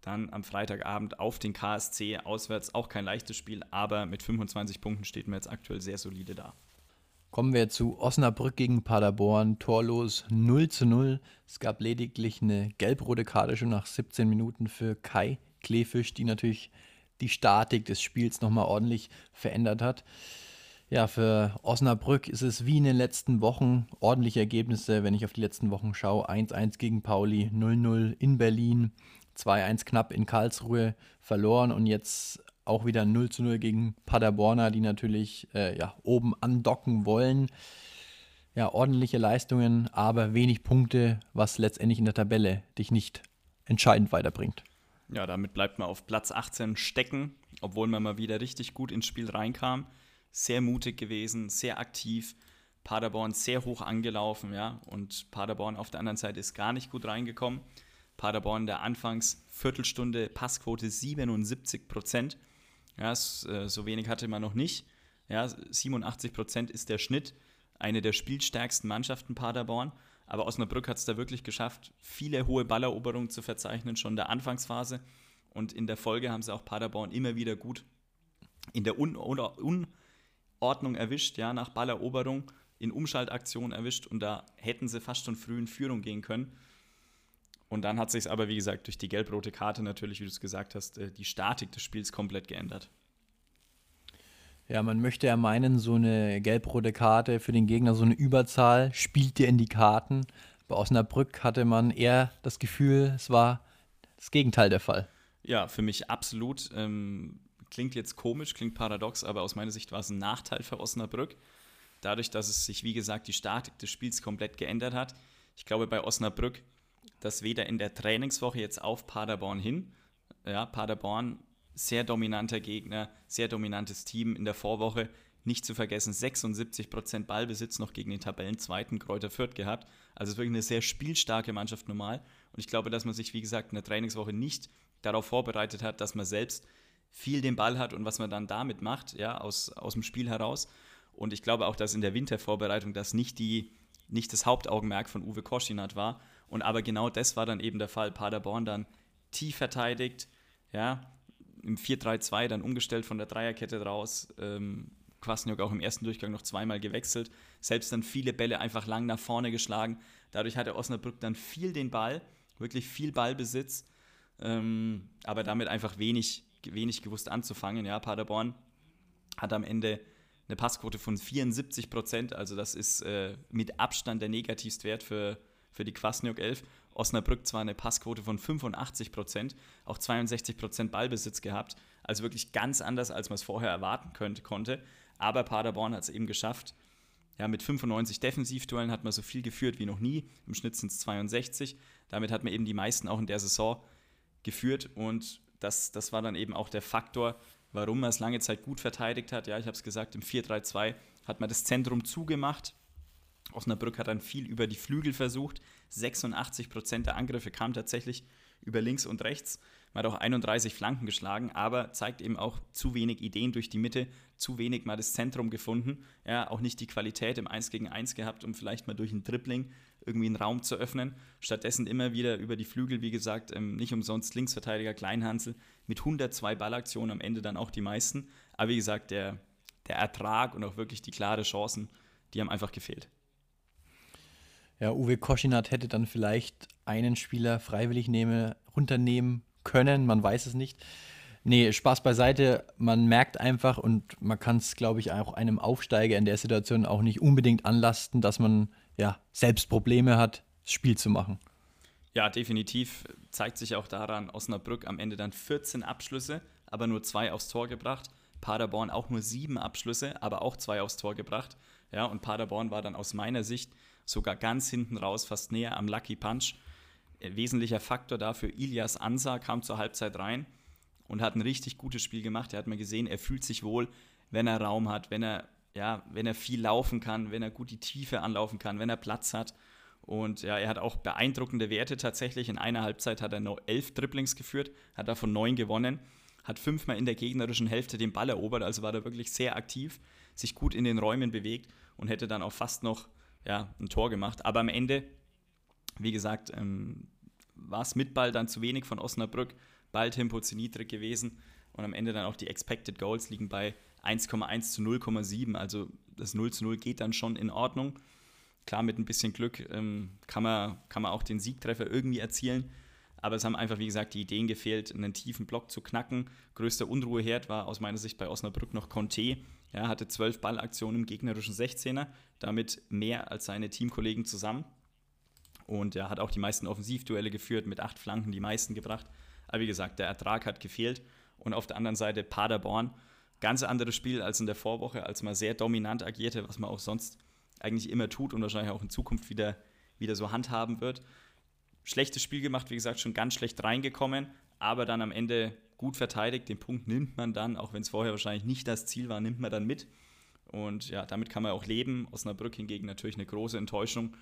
dann am Freitagabend auf den KSC auswärts. Auch kein leichtes Spiel, aber mit 25 Punkten steht man jetzt aktuell sehr solide da. Kommen wir zu Osnabrück gegen Paderborn. Torlos 0 zu 0. Es gab lediglich eine gelb-rote Karte schon nach 17 Minuten für Kai Kleefisch, die natürlich die Statik des Spiels nochmal ordentlich verändert hat. Ja, für Osnabrück ist es wie in den letzten Wochen ordentliche Ergebnisse, wenn ich auf die letzten Wochen schaue. 1-1 gegen Pauli, 0-0 in Berlin, 2-1 knapp in Karlsruhe verloren und jetzt auch wieder 0 zu 0 gegen Paderborner, die natürlich äh, ja, oben andocken wollen. Ja, ordentliche Leistungen, aber wenig Punkte, was letztendlich in der Tabelle dich nicht entscheidend weiterbringt. Ja, damit bleibt man auf Platz 18 stecken, obwohl man mal wieder richtig gut ins Spiel reinkam. Sehr mutig gewesen, sehr aktiv. Paderborn sehr hoch angelaufen, ja, und Paderborn auf der anderen Seite ist gar nicht gut reingekommen. Paderborn der Anfangsviertelstunde Passquote 77 Prozent. Ja, äh, so wenig hatte man noch nicht. Ja, 87 Prozent ist der Schnitt. Eine der spielstärksten Mannschaften Paderborn. Aber Osnabrück hat es da wirklich geschafft, viele hohe Balleroberungen zu verzeichnen, schon in der Anfangsphase. Und in der Folge haben sie auch Paderborn immer wieder gut in der Un Unordnung erwischt, ja, nach Balleroberung, in Umschaltaktion erwischt. Und da hätten sie fast schon früh in Führung gehen können. Und dann hat sich aber, wie gesagt, durch die gelb-rote Karte natürlich, wie du es gesagt hast, äh, die Statik des Spiels komplett geändert. Ja, man möchte ja meinen, so eine gelb-rote Karte für den Gegner, so eine Überzahl, spielt dir in die Karten. Bei Osnabrück hatte man eher das Gefühl, es war das Gegenteil der Fall. Ja, für mich absolut. Ähm, klingt jetzt komisch, klingt paradox, aber aus meiner Sicht war es ein Nachteil für Osnabrück. Dadurch, dass es sich, wie gesagt, die Statik des Spiels komplett geändert hat. Ich glaube, bei Osnabrück dass weder in der Trainingswoche jetzt auf Paderborn hin, ja, Paderborn, sehr dominanter Gegner, sehr dominantes Team in der Vorwoche, nicht zu vergessen, 76% Ballbesitz noch gegen den Tabellenzweiten Kräuter Fürth gehabt. Also wirklich eine sehr spielstarke Mannschaft normal. Und ich glaube, dass man sich, wie gesagt, in der Trainingswoche nicht darauf vorbereitet hat, dass man selbst viel den Ball hat und was man dann damit macht, ja, aus, aus dem Spiel heraus. Und ich glaube auch, dass in der Wintervorbereitung das nicht, die, nicht das Hauptaugenmerk von Uwe Koschinat war, und aber genau das war dann eben der Fall. Paderborn dann tief verteidigt, ja, im 4-3-2 dann umgestellt von der Dreierkette raus. Ähm, Kwasniok auch im ersten Durchgang noch zweimal gewechselt. Selbst dann viele Bälle einfach lang nach vorne geschlagen. Dadurch hatte Osnabrück dann viel den Ball, wirklich viel Ballbesitz, ähm, aber damit einfach wenig, wenig gewusst anzufangen. Ja, Paderborn hat am Ende eine Passquote von 74 Prozent, also das ist äh, mit Abstand der Negativstwert für, für die Kwasniok 11. Osnabrück zwar eine Passquote von 85 Prozent, auch 62 Prozent Ballbesitz gehabt, also wirklich ganz anders, als man es vorher erwarten könnte, konnte. Aber Paderborn hat es eben geschafft. Ja, mit 95 Defensivduellen hat man so viel geführt wie noch nie. Im Schnitt sind es 62. Damit hat man eben die meisten auch in der Saison geführt. Und das, das war dann eben auch der Faktor, warum man es lange Zeit gut verteidigt hat. Ja, ich habe es gesagt, im 4-3-2 hat man das Zentrum zugemacht, Osnabrück hat dann viel über die Flügel versucht. 86 Prozent der Angriffe kamen tatsächlich über links und rechts. Man hat auch 31 Flanken geschlagen, aber zeigt eben auch zu wenig Ideen durch die Mitte, zu wenig mal das Zentrum gefunden. Ja, auch nicht die Qualität im 1 gegen 1 gehabt, um vielleicht mal durch ein Dribbling irgendwie einen Raum zu öffnen. Stattdessen immer wieder über die Flügel, wie gesagt, ähm, nicht umsonst Linksverteidiger Kleinhansel mit 102 Ballaktionen am Ende dann auch die meisten. Aber wie gesagt, der, der Ertrag und auch wirklich die klare Chancen, die haben einfach gefehlt. Ja, Uwe Koschinat hätte dann vielleicht einen Spieler freiwillig nehme, runternehmen können, man weiß es nicht. Nee, Spaß beiseite, man merkt einfach und man kann es, glaube ich, auch einem Aufsteiger in der Situation auch nicht unbedingt anlasten, dass man ja, selbst Probleme hat, das Spiel zu machen. Ja, definitiv zeigt sich auch daran, Osnabrück am Ende dann 14 Abschlüsse, aber nur zwei aufs Tor gebracht. Paderborn auch nur sieben Abschlüsse, aber auch zwei aufs Tor gebracht. Ja, und Paderborn war dann aus meiner Sicht sogar ganz hinten raus, fast näher am Lucky Punch. Ein wesentlicher Faktor dafür, Ilias Ansa kam zur Halbzeit rein und hat ein richtig gutes Spiel gemacht. Er hat mal gesehen, er fühlt sich wohl, wenn er Raum hat, wenn er, ja, wenn er viel laufen kann, wenn er gut die Tiefe anlaufen kann, wenn er Platz hat. Und ja, er hat auch beeindruckende Werte tatsächlich. In einer Halbzeit hat er noch elf Dribblings geführt, hat davon neun gewonnen, hat fünfmal in der gegnerischen Hälfte den Ball erobert, also war er wirklich sehr aktiv, sich gut in den Räumen bewegt und hätte dann auch fast noch ja, ein Tor gemacht. Aber am Ende, wie gesagt, ähm, war es mit Ball dann zu wenig von Osnabrück. Balltempo zu niedrig gewesen und am Ende dann auch die Expected Goals liegen bei 1,1 zu 0,7. Also das 0 zu 0 geht dann schon in Ordnung. Klar, mit ein bisschen Glück ähm, kann, man, kann man auch den Siegtreffer irgendwie erzielen. Aber es haben einfach, wie gesagt, die Ideen gefehlt, einen tiefen Block zu knacken. Größter Unruheherd war aus meiner Sicht bei Osnabrück noch Conte. Er hatte zwölf Ballaktionen im gegnerischen 16er, damit mehr als seine Teamkollegen zusammen. Und er hat auch die meisten Offensivduelle geführt, mit acht Flanken die meisten gebracht. Aber wie gesagt, der Ertrag hat gefehlt. Und auf der anderen Seite Paderborn, ganz anderes Spiel als in der Vorwoche, als man sehr dominant agierte, was man auch sonst eigentlich immer tut und wahrscheinlich auch in Zukunft wieder, wieder so handhaben wird. Schlechtes Spiel gemacht, wie gesagt, schon ganz schlecht reingekommen, aber dann am Ende gut verteidigt. Den Punkt nimmt man dann, auch wenn es vorher wahrscheinlich nicht das Ziel war, nimmt man dann mit. Und ja, damit kann man auch leben. Osnabrück hingegen natürlich eine große Enttäuschung.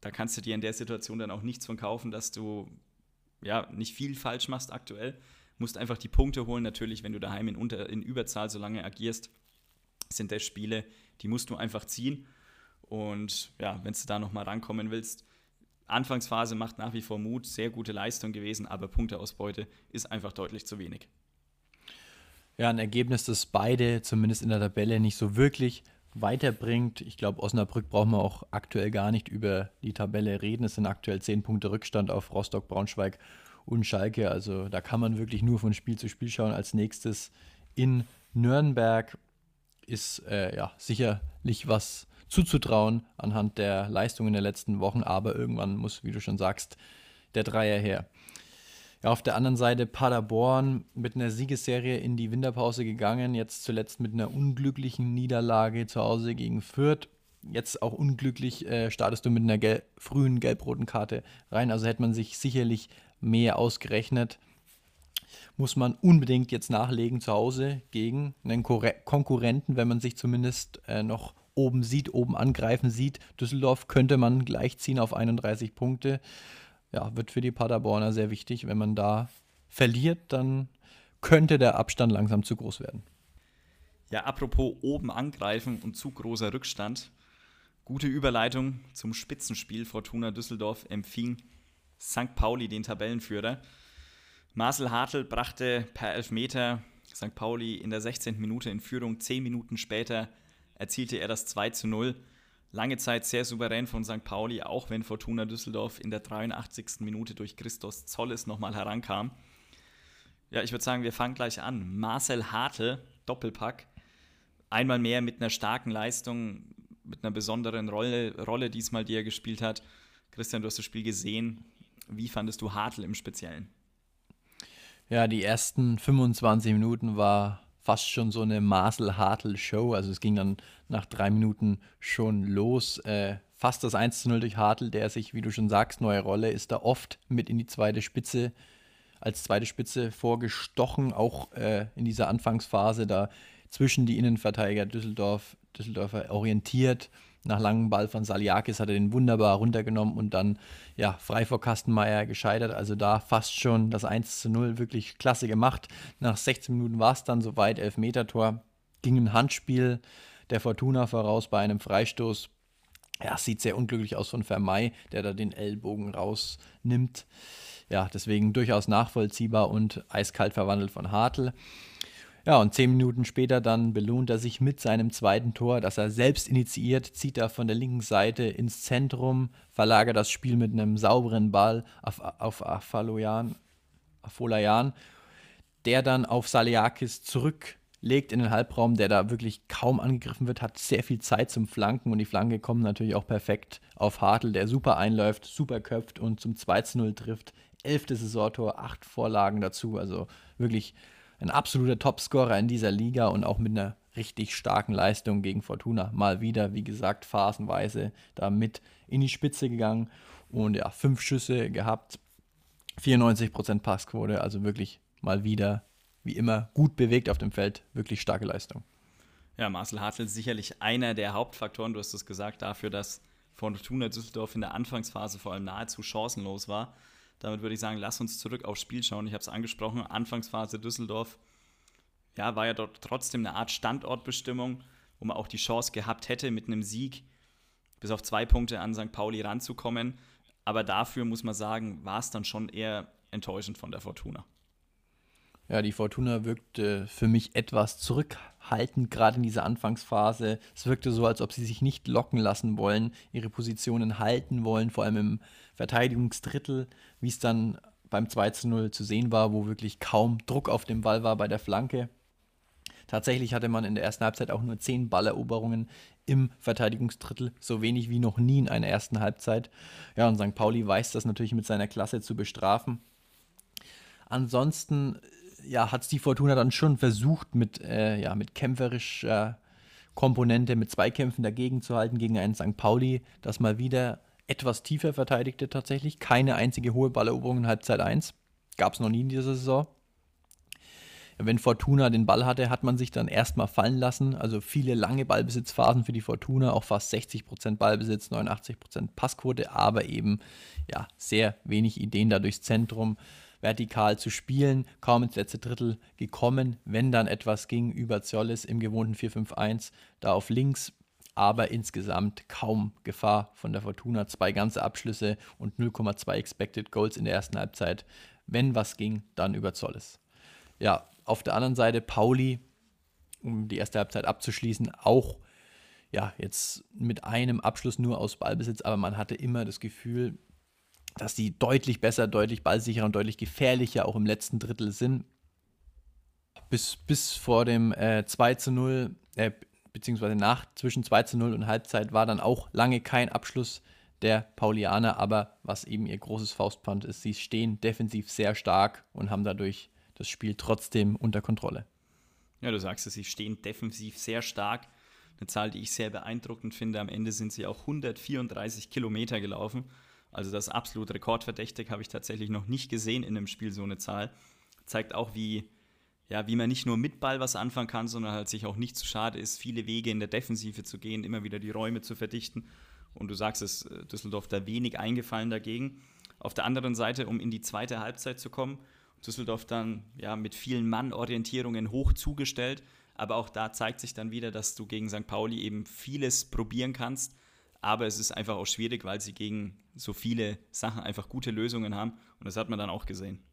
Da kannst du dir in der Situation dann auch nichts von kaufen, dass du ja nicht viel falsch machst aktuell. Musst einfach die Punkte holen. Natürlich, wenn du daheim in, Unter in Überzahl so lange agierst, sind das Spiele, die musst du einfach ziehen. Und ja, wenn du da nochmal rankommen willst, Anfangsphase macht nach wie vor Mut, sehr gute Leistung gewesen, aber Punkteausbeute ist einfach deutlich zu wenig. Ja, ein Ergebnis, das beide zumindest in der Tabelle nicht so wirklich weiterbringt. Ich glaube, Osnabrück braucht man auch aktuell gar nicht über die Tabelle reden. Es sind aktuell zehn Punkte Rückstand auf Rostock, Braunschweig und Schalke. Also da kann man wirklich nur von Spiel zu Spiel schauen. Als nächstes in Nürnberg ist äh, ja sicherlich was zuzutrauen anhand der Leistungen der letzten Wochen, aber irgendwann muss, wie du schon sagst, der Dreier her. Ja, auf der anderen Seite Paderborn mit einer Siegesserie in die Winterpause gegangen, jetzt zuletzt mit einer unglücklichen Niederlage zu Hause gegen Fürth. Jetzt auch unglücklich äh, startest du mit einer gel frühen gelb-roten Karte rein, also hätte man sich sicherlich mehr ausgerechnet. Muss man unbedingt jetzt nachlegen zu Hause gegen einen Konkurrenten, wenn man sich zumindest äh, noch oben sieht, oben angreifen sieht. Düsseldorf könnte man gleichziehen auf 31 Punkte. Ja, wird für die Paderborner sehr wichtig. Wenn man da verliert, dann könnte der Abstand langsam zu groß werden. Ja, apropos oben angreifen und zu großer Rückstand. Gute Überleitung zum Spitzenspiel. Fortuna Düsseldorf empfing St. Pauli den Tabellenführer. Marcel Hartl brachte per Elfmeter St. Pauli in der 16. Minute in Führung. Zehn Minuten später erzielte er das 2 zu 0. Lange Zeit sehr souverän von St. Pauli, auch wenn Fortuna Düsseldorf in der 83. Minute durch Christos Zolles nochmal herankam. Ja, ich würde sagen, wir fangen gleich an. Marcel Hartl, Doppelpack. Einmal mehr mit einer starken Leistung, mit einer besonderen Rolle, Rolle diesmal, die er gespielt hat. Christian, du hast das Spiel gesehen. Wie fandest du Hartl im Speziellen? Ja, die ersten 25 Minuten war fast schon so eine Marcel-Hartl-Show. Also es ging dann nach drei Minuten schon los. Äh, fast das 1 zu 0 durch Hartl, der sich, wie du schon sagst, neue Rolle, ist da oft mit in die zweite Spitze, als zweite Spitze vorgestochen, auch äh, in dieser Anfangsphase da zwischen die Innenverteidiger Düsseldorf, Düsseldorfer orientiert nach langem Ball von Saliakis hat er den wunderbar runtergenommen und dann ja frei vor Kastenmeier gescheitert. Also da fast schon das 1 zu 0 wirklich klasse gemacht. Nach 16 Minuten war es dann soweit, Elfmeter-Tor. Ging ein Handspiel der Fortuna voraus bei einem Freistoß. Ja, sieht sehr unglücklich aus von Vermey, der da den Ellbogen rausnimmt. Ja, deswegen durchaus nachvollziehbar und eiskalt verwandelt von Hartl. Ja, und zehn Minuten später dann belohnt er sich mit seinem zweiten Tor, das er selbst initiiert, zieht er von der linken Seite ins Zentrum, verlagert das Spiel mit einem sauberen Ball auf, auf Afaloyan, Afolayan, der dann auf Saliakis zurücklegt legt in den Halbraum, der da wirklich kaum angegriffen wird, hat sehr viel Zeit zum Flanken und die Flanke kommt natürlich auch perfekt auf Hartl, der super einläuft, super köpft und zum 2-0 trifft. Elfte Saisontor, acht Vorlagen dazu, also wirklich ein absoluter Topscorer in dieser Liga und auch mit einer richtig starken Leistung gegen Fortuna. Mal wieder, wie gesagt, phasenweise da mit in die Spitze gegangen und ja, fünf Schüsse gehabt, 94% Passquote, also wirklich mal wieder wie immer gut bewegt auf dem Feld. Wirklich starke Leistung. Ja, Marcel Hartl ist sicherlich einer der Hauptfaktoren, du hast es gesagt, dafür, dass Fortuna Düsseldorf in der Anfangsphase vor allem nahezu chancenlos war. Damit würde ich sagen, lass uns zurück aufs Spiel schauen. Ich habe es angesprochen, Anfangsphase Düsseldorf, ja, war ja dort trotzdem eine Art Standortbestimmung, wo man auch die Chance gehabt hätte, mit einem Sieg bis auf zwei Punkte an St. Pauli ranzukommen. Aber dafür muss man sagen, war es dann schon eher enttäuschend von der Fortuna. Ja, die Fortuna wirkte für mich etwas zurückhaltend, gerade in dieser Anfangsphase. Es wirkte so, als ob sie sich nicht locken lassen wollen, ihre Positionen halten wollen, vor allem im Verteidigungsdrittel, wie es dann beim 2 zu 0 zu sehen war, wo wirklich kaum Druck auf dem Ball war bei der Flanke. Tatsächlich hatte man in der ersten Halbzeit auch nur zehn Balleroberungen im Verteidigungsdrittel, so wenig wie noch nie in einer ersten Halbzeit. Ja, und St. Pauli weiß das natürlich mit seiner Klasse zu bestrafen. Ansonsten ja, hat es die Fortuna dann schon versucht, mit, äh, ja, mit kämpferischer Komponente, mit Zweikämpfen dagegen zu halten, gegen einen St. Pauli, das mal wieder etwas tiefer verteidigte tatsächlich. Keine einzige hohe Balleroberung in Halbzeit 1. Gab es noch nie in dieser Saison. Wenn Fortuna den Ball hatte, hat man sich dann erstmal fallen lassen. Also viele lange Ballbesitzphasen für die Fortuna, auch fast 60% Ballbesitz, 89% Passquote, aber eben ja, sehr wenig Ideen da durchs Zentrum vertikal zu spielen, kaum ins letzte Drittel gekommen, wenn dann etwas ging über Zolles im gewohnten 4-5-1, da auf links, aber insgesamt kaum Gefahr von der Fortuna. Zwei ganze Abschlüsse und 0,2 Expected Goals in der ersten Halbzeit. Wenn was ging, dann über Zolles. Ja, auf der anderen Seite Pauli, um die erste Halbzeit abzuschließen, auch ja, jetzt mit einem Abschluss nur aus Ballbesitz, aber man hatte immer das Gefühl, dass die deutlich besser, deutlich ballsicherer und deutlich gefährlicher auch im letzten Drittel sind. Bis, bis vor dem äh, 2 zu 0, äh, beziehungsweise nach zwischen 2 zu 0 und Halbzeit war dann auch lange kein Abschluss der Paulianer, aber was eben ihr großes Faustpfand ist, sie stehen defensiv sehr stark und haben dadurch das Spiel trotzdem unter Kontrolle. Ja, du sagst es, sie stehen defensiv sehr stark. Eine Zahl, die ich sehr beeindruckend finde. Am Ende sind sie auch 134 Kilometer gelaufen. Also das absolut rekordverdächtig, habe ich tatsächlich noch nicht gesehen in einem Spiel so eine Zahl. Zeigt auch, wie, ja, wie man nicht nur mit Ball was anfangen kann, sondern halt sich auch nicht zu schade ist, viele Wege in der Defensive zu gehen, immer wieder die Räume zu verdichten. Und du sagst es, äh, Düsseldorf da wenig eingefallen dagegen. Auf der anderen Seite, um in die zweite Halbzeit zu kommen, Düsseldorf dann ja mit vielen Mann-Orientierungen hoch zugestellt. Aber auch da zeigt sich dann wieder, dass du gegen St. Pauli eben vieles probieren kannst aber es ist einfach auch schwierig, weil sie gegen so viele Sachen einfach gute Lösungen haben. Und das hat man dann auch gesehen.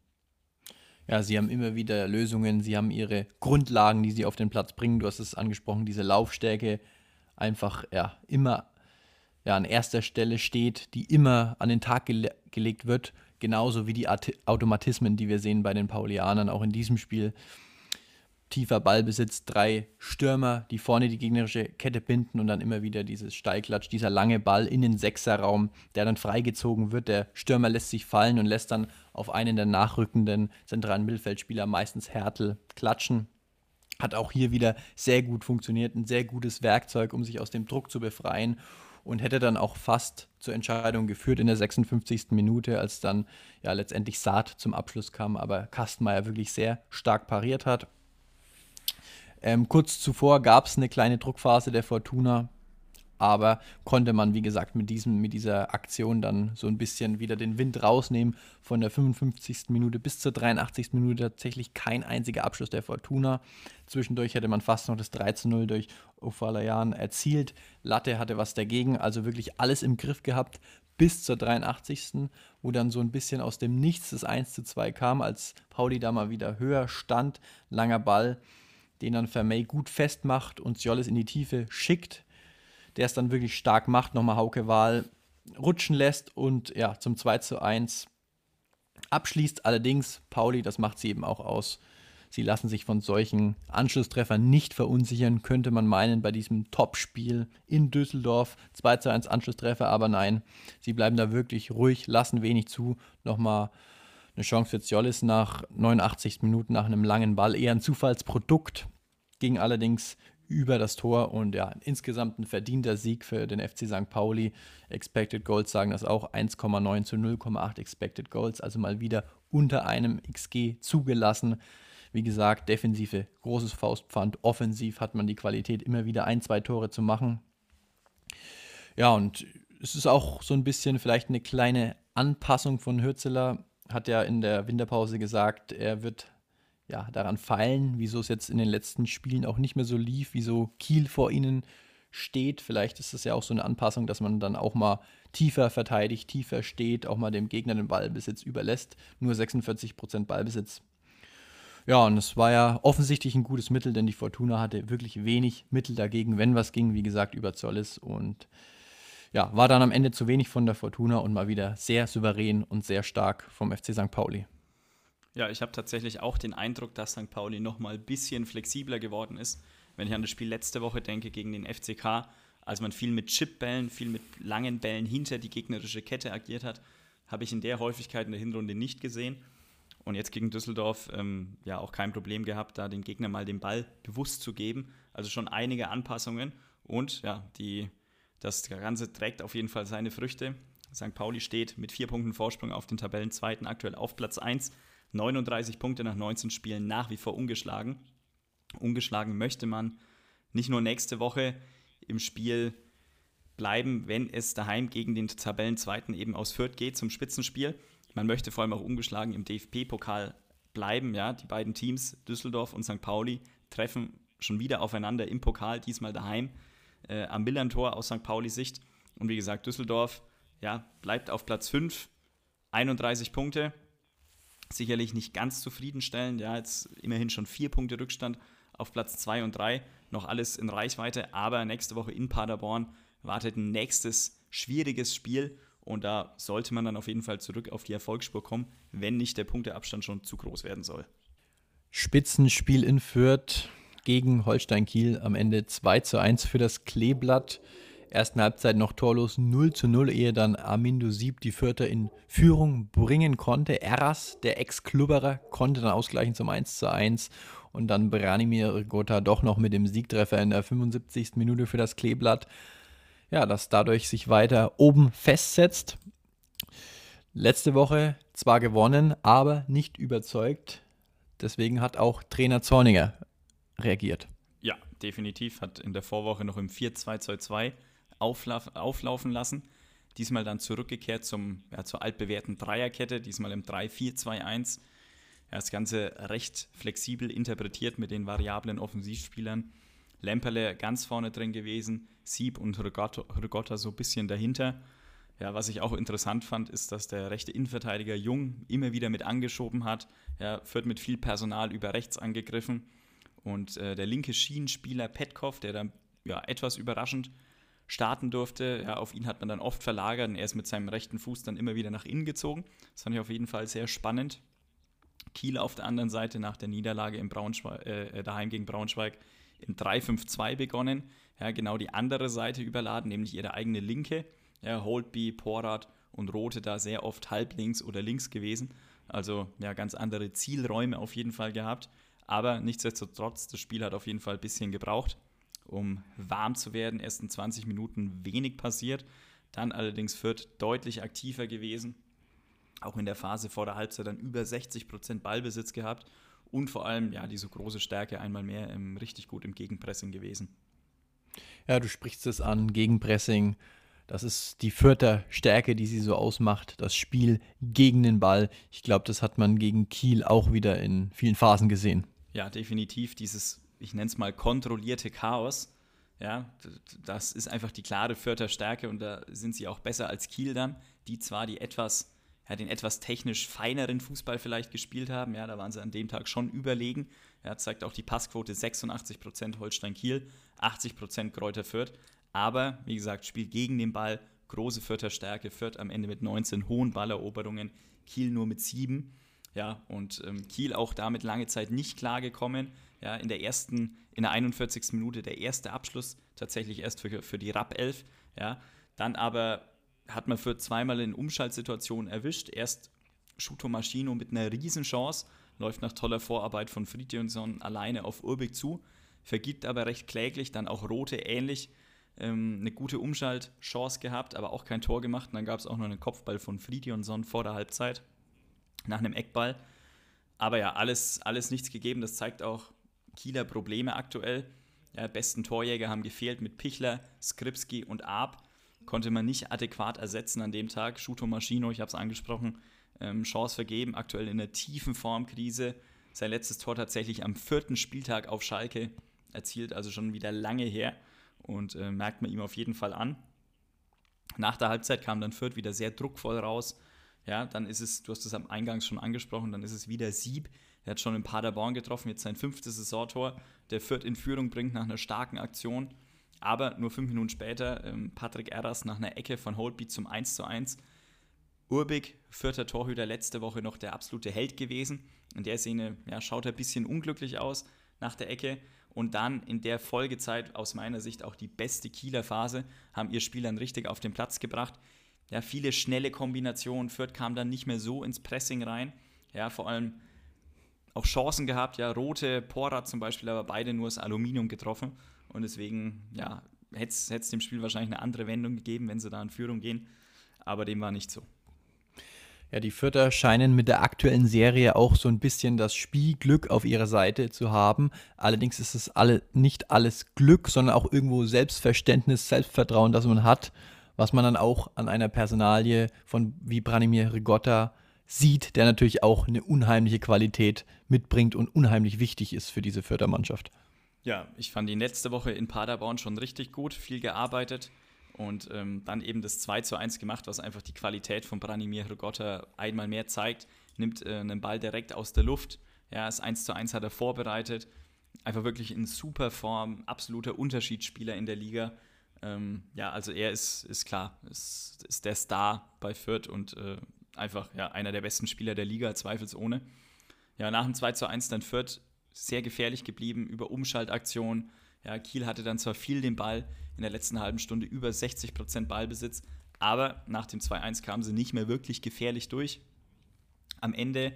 Ja, sie haben immer wieder Lösungen, sie haben ihre Grundlagen, die sie auf den Platz bringen. Du hast es angesprochen, diese Laufstärke einfach ja, immer ja, an erster Stelle steht, die immer an den Tag gele gelegt wird. Genauso wie die Automatismen, die wir sehen bei den Paulianern, auch in diesem Spiel tiefer Ballbesitz, drei Stürmer, die vorne die gegnerische Kette binden und dann immer wieder dieses Steilklatsch, dieser lange Ball in den Sechserraum, der dann freigezogen wird. Der Stürmer lässt sich fallen und lässt dann auf einen der nachrückenden zentralen Mittelfeldspieler, meistens Härtel, klatschen. Hat auch hier wieder sehr gut funktioniert, ein sehr gutes Werkzeug, um sich aus dem Druck zu befreien und hätte dann auch fast zur Entscheidung geführt in der 56. Minute, als dann ja letztendlich Saat zum Abschluss kam, aber Kastenmeier wirklich sehr stark pariert hat ähm, kurz zuvor gab es eine kleine Druckphase der Fortuna, aber konnte man, wie gesagt, mit, diesem, mit dieser Aktion dann so ein bisschen wieder den Wind rausnehmen. Von der 55. Minute bis zur 83. Minute tatsächlich kein einziger Abschluss der Fortuna. Zwischendurch hätte man fast noch das 3 zu 0 durch Ofalayan erzielt. Latte hatte was dagegen, also wirklich alles im Griff gehabt bis zur 83. wo dann so ein bisschen aus dem Nichts das 1 zu 2 kam, als Pauli da mal wieder höher stand. Langer Ball den dann Vermey gut festmacht und Ciolles in die Tiefe schickt, der es dann wirklich stark macht, nochmal Hauke Wahl rutschen lässt und ja, zum 2 zu 1 abschließt. Allerdings, Pauli, das macht sie eben auch aus, Sie lassen sich von solchen Anschlusstreffern nicht verunsichern, könnte man meinen, bei diesem Topspiel in Düsseldorf. 2 zu 1 Anschlusstreffer, aber nein, sie bleiben da wirklich ruhig, lassen wenig zu. Nochmal eine Chance für Ziolis nach 89 Minuten nach einem langen Ball. Eher ein Zufallsprodukt, ging allerdings über das Tor und ja, insgesamt ein verdienter Sieg für den FC St. Pauli. Expected Goals sagen das auch 1,9 zu 0,8 Expected Goals, also mal wieder unter einem XG zugelassen. Wie gesagt, Defensive großes Faustpfand, offensiv hat man die Qualität, immer wieder ein, zwei Tore zu machen. Ja, und es ist auch so ein bisschen vielleicht eine kleine Anpassung von Hürzeler. Hat ja in der Winterpause gesagt, er wird ja, daran feilen, wieso es jetzt in den letzten Spielen auch nicht mehr so lief, wieso Kiel vor ihnen steht. Vielleicht ist es ja auch so eine Anpassung, dass man dann auch mal tiefer verteidigt, tiefer steht, auch mal dem Gegner den Ballbesitz überlässt. Nur 46% Ballbesitz. Ja, und es war ja offensichtlich ein gutes Mittel, denn die Fortuna hatte wirklich wenig Mittel dagegen, wenn was ging, wie gesagt, über Zollis. Und ja, war dann am Ende zu wenig von der Fortuna und mal wieder sehr souverän und sehr stark vom FC St. Pauli. Ja, ich habe tatsächlich auch den Eindruck, dass St. Pauli noch mal ein bisschen flexibler geworden ist. Wenn ich an das Spiel letzte Woche denke gegen den FCK, als man viel mit Chipbällen, viel mit langen Bällen hinter die gegnerische Kette agiert hat, habe ich in der Häufigkeit in der Hinrunde nicht gesehen. Und jetzt gegen Düsseldorf ähm, ja auch kein Problem gehabt, da dem Gegner mal den Ball bewusst zu geben. Also schon einige Anpassungen und ja, die, das Ganze trägt auf jeden Fall seine Früchte. St. Pauli steht mit vier Punkten Vorsprung auf den Tabellenzweiten aktuell auf Platz 1 39 Punkte nach 19 Spielen nach wie vor ungeschlagen. Ungeschlagen möchte man nicht nur nächste Woche im Spiel bleiben, wenn es daheim gegen den Tabellenzweiten eben aus Fürth geht zum Spitzenspiel. Man möchte vor allem auch ungeschlagen im DFB-Pokal bleiben. Ja, die beiden Teams Düsseldorf und St. Pauli treffen schon wieder aufeinander im Pokal, diesmal daheim äh, am Millantor aus St. Pauli Sicht. Und wie gesagt, Düsseldorf ja, bleibt auf Platz 5, 31 Punkte sicherlich nicht ganz zufriedenstellend. Ja, jetzt immerhin schon vier Punkte Rückstand auf Platz 2 und 3. Noch alles in Reichweite, aber nächste Woche in Paderborn wartet ein nächstes schwieriges Spiel und da sollte man dann auf jeden Fall zurück auf die Erfolgsspur kommen, wenn nicht der Punkteabstand schon zu groß werden soll. Spitzenspiel in Fürth gegen Holstein Kiel am Ende 2 zu 1 für das Kleeblatt ersten Halbzeit noch torlos 0 zu 0, ehe dann Armindo Sieb die Vierter in Führung bringen konnte. Eras, der Ex-Klubberer, konnte dann ausgleichen zum 1 zu 1 und dann Branimir Gotha doch noch mit dem Siegtreffer in der 75. Minute für das Kleeblatt. Ja, das dadurch sich weiter oben festsetzt. Letzte Woche zwar gewonnen, aber nicht überzeugt. Deswegen hat auch Trainer Zorniger reagiert. Ja, definitiv. Hat in der Vorwoche noch im 4-2-2-2 auflauf, auflaufen lassen. Diesmal dann zurückgekehrt zum, ja, zur altbewährten Dreierkette, diesmal im 3-4-2-1. Ja, das Ganze recht flexibel interpretiert mit den variablen Offensivspielern. Lemperle ganz vorne drin gewesen, Sieb und Rigotta so ein bisschen dahinter. Ja, was ich auch interessant fand, ist, dass der rechte Innenverteidiger Jung immer wieder mit angeschoben hat. Er wird mit viel Personal über rechts angegriffen. Und äh, der linke Schienenspieler Petkov, der dann ja, etwas überraschend starten durfte. Ja, auf ihn hat man dann oft verlagert und er ist mit seinem rechten Fuß dann immer wieder nach innen gezogen. Das fand ich auf jeden Fall sehr spannend. Kiel auf der anderen Seite nach der Niederlage im äh, äh daheim gegen Braunschweig im 3-5-2 begonnen. Ja, genau die andere Seite überladen, nämlich ihre eigene linke. Ja, Holtby, Porat und Rote da sehr oft halb links oder links gewesen. Also ja, ganz andere Zielräume auf jeden Fall gehabt. Aber nichtsdestotrotz, das Spiel hat auf jeden Fall ein bisschen gebraucht um warm zu werden. Ersten 20 Minuten wenig passiert. Dann allerdings Fürth deutlich aktiver gewesen. Auch in der Phase vor der Halbzeit dann über 60 Prozent Ballbesitz gehabt. Und vor allem, ja, diese große Stärke einmal mehr im, richtig gut im Gegenpressing gewesen. Ja, du sprichst es an, Gegenpressing. Das ist die vierte Stärke, die sie so ausmacht. Das Spiel gegen den Ball. Ich glaube, das hat man gegen Kiel auch wieder in vielen Phasen gesehen. Ja, definitiv. Dieses ich nenne es mal kontrollierte Chaos. Ja, das ist einfach die klare Fürther Stärke und da sind sie auch besser als Kiel dann, die zwar die etwas, ja, den etwas technisch feineren Fußball vielleicht gespielt haben. Ja, da waren sie an dem Tag schon überlegen. Ja, zeigt auch die Passquote 86% Holstein-Kiel, 80% Kräuter Fürth. Aber, wie gesagt, Spiel gegen den Ball, große Fürther Stärke, Fürth am Ende mit 19 hohen Balleroberungen, Kiel nur mit 7. Ja, und ähm, Kiel auch damit lange Zeit nicht klargekommen. Ja, in der ersten, in der 41. Minute der erste Abschluss, tatsächlich erst für, für die Rap 11. Ja, dann aber hat man für zweimal in Umschaltsituationen erwischt. Erst Schuto Maschino mit einer Riesenchance, läuft nach toller Vorarbeit von Fridjonsson alleine auf Urbik zu, vergibt aber recht kläglich, dann auch Rote ähnlich ähm, eine gute Umschaltchance gehabt, aber auch kein Tor gemacht. Und dann gab es auch noch einen Kopfball von Fridjonsson vor der Halbzeit nach einem Eckball. Aber ja, alles, alles nichts gegeben. Das zeigt auch Kieler Probleme aktuell. Ja, besten Torjäger haben gefehlt mit Pichler, Skripski und Arp. Konnte man nicht adäquat ersetzen an dem Tag. Schuto Maschino, ich habe es angesprochen, ähm, Chance vergeben, aktuell in einer tiefen Formkrise. Sein letztes Tor tatsächlich am vierten Spieltag auf Schalke erzielt, also schon wieder lange her und äh, merkt man ihm auf jeden Fall an. Nach der Halbzeit kam dann Fürth wieder sehr druckvoll raus. Ja, dann ist es, du hast es am Eingang schon angesprochen, dann ist es wieder Sieb. Er hat schon in Paderborn getroffen, jetzt sein fünftes Saisontor, der Fürth in Führung bringt nach einer starken Aktion. Aber nur fünf Minuten später ähm, Patrick Erras nach einer Ecke von Holtby zum 1:1. Urbig, vierter Torhüter, letzte Woche noch der absolute Held gewesen. In der Szene ja, schaut er ein bisschen unglücklich aus nach der Ecke und dann in der Folgezeit aus meiner Sicht auch die beste Kieler Phase, haben ihr Spiel dann richtig auf den Platz gebracht. Ja, viele schnelle Kombinationen. Fürth kam dann nicht mehr so ins Pressing rein. Ja, vor allem auch Chancen gehabt. Ja, Rote, Porat zum Beispiel, aber beide nur das Aluminium getroffen. Und deswegen, ja, hätte es dem Spiel wahrscheinlich eine andere Wendung gegeben, wenn sie da in Führung gehen. Aber dem war nicht so. Ja, die Fürther scheinen mit der aktuellen Serie auch so ein bisschen das Spielglück auf ihrer Seite zu haben. Allerdings ist es alle, nicht alles Glück, sondern auch irgendwo Selbstverständnis, Selbstvertrauen, das man hat, was man dann auch an einer Personalie von wie Branimir Rigotta sieht, der natürlich auch eine unheimliche Qualität mitbringt und unheimlich wichtig ist für diese Fürther Mannschaft. Ja, ich fand ihn letzte Woche in Paderborn schon richtig gut, viel gearbeitet und ähm, dann eben das 2 zu 1 gemacht, was einfach die Qualität von Branimir Hrgotta einmal mehr zeigt. Nimmt äh, einen Ball direkt aus der Luft. Ja, das 1 zu 1 hat er vorbereitet. Einfach wirklich in super Form, absoluter Unterschiedsspieler in der Liga. Ähm, ja, also er ist, ist klar, ist, ist der Star bei Fürth und äh, einfach ja, einer der besten Spieler der Liga, zweifelsohne. Ja, nach dem 2 zu 1 dann Fürth sehr gefährlich geblieben über Umschaltaktionen. Ja, Kiel hatte dann zwar viel den Ball, in der letzten halben Stunde über 60% Ballbesitz. Aber nach dem 2-1 kamen sie nicht mehr wirklich gefährlich durch. Am Ende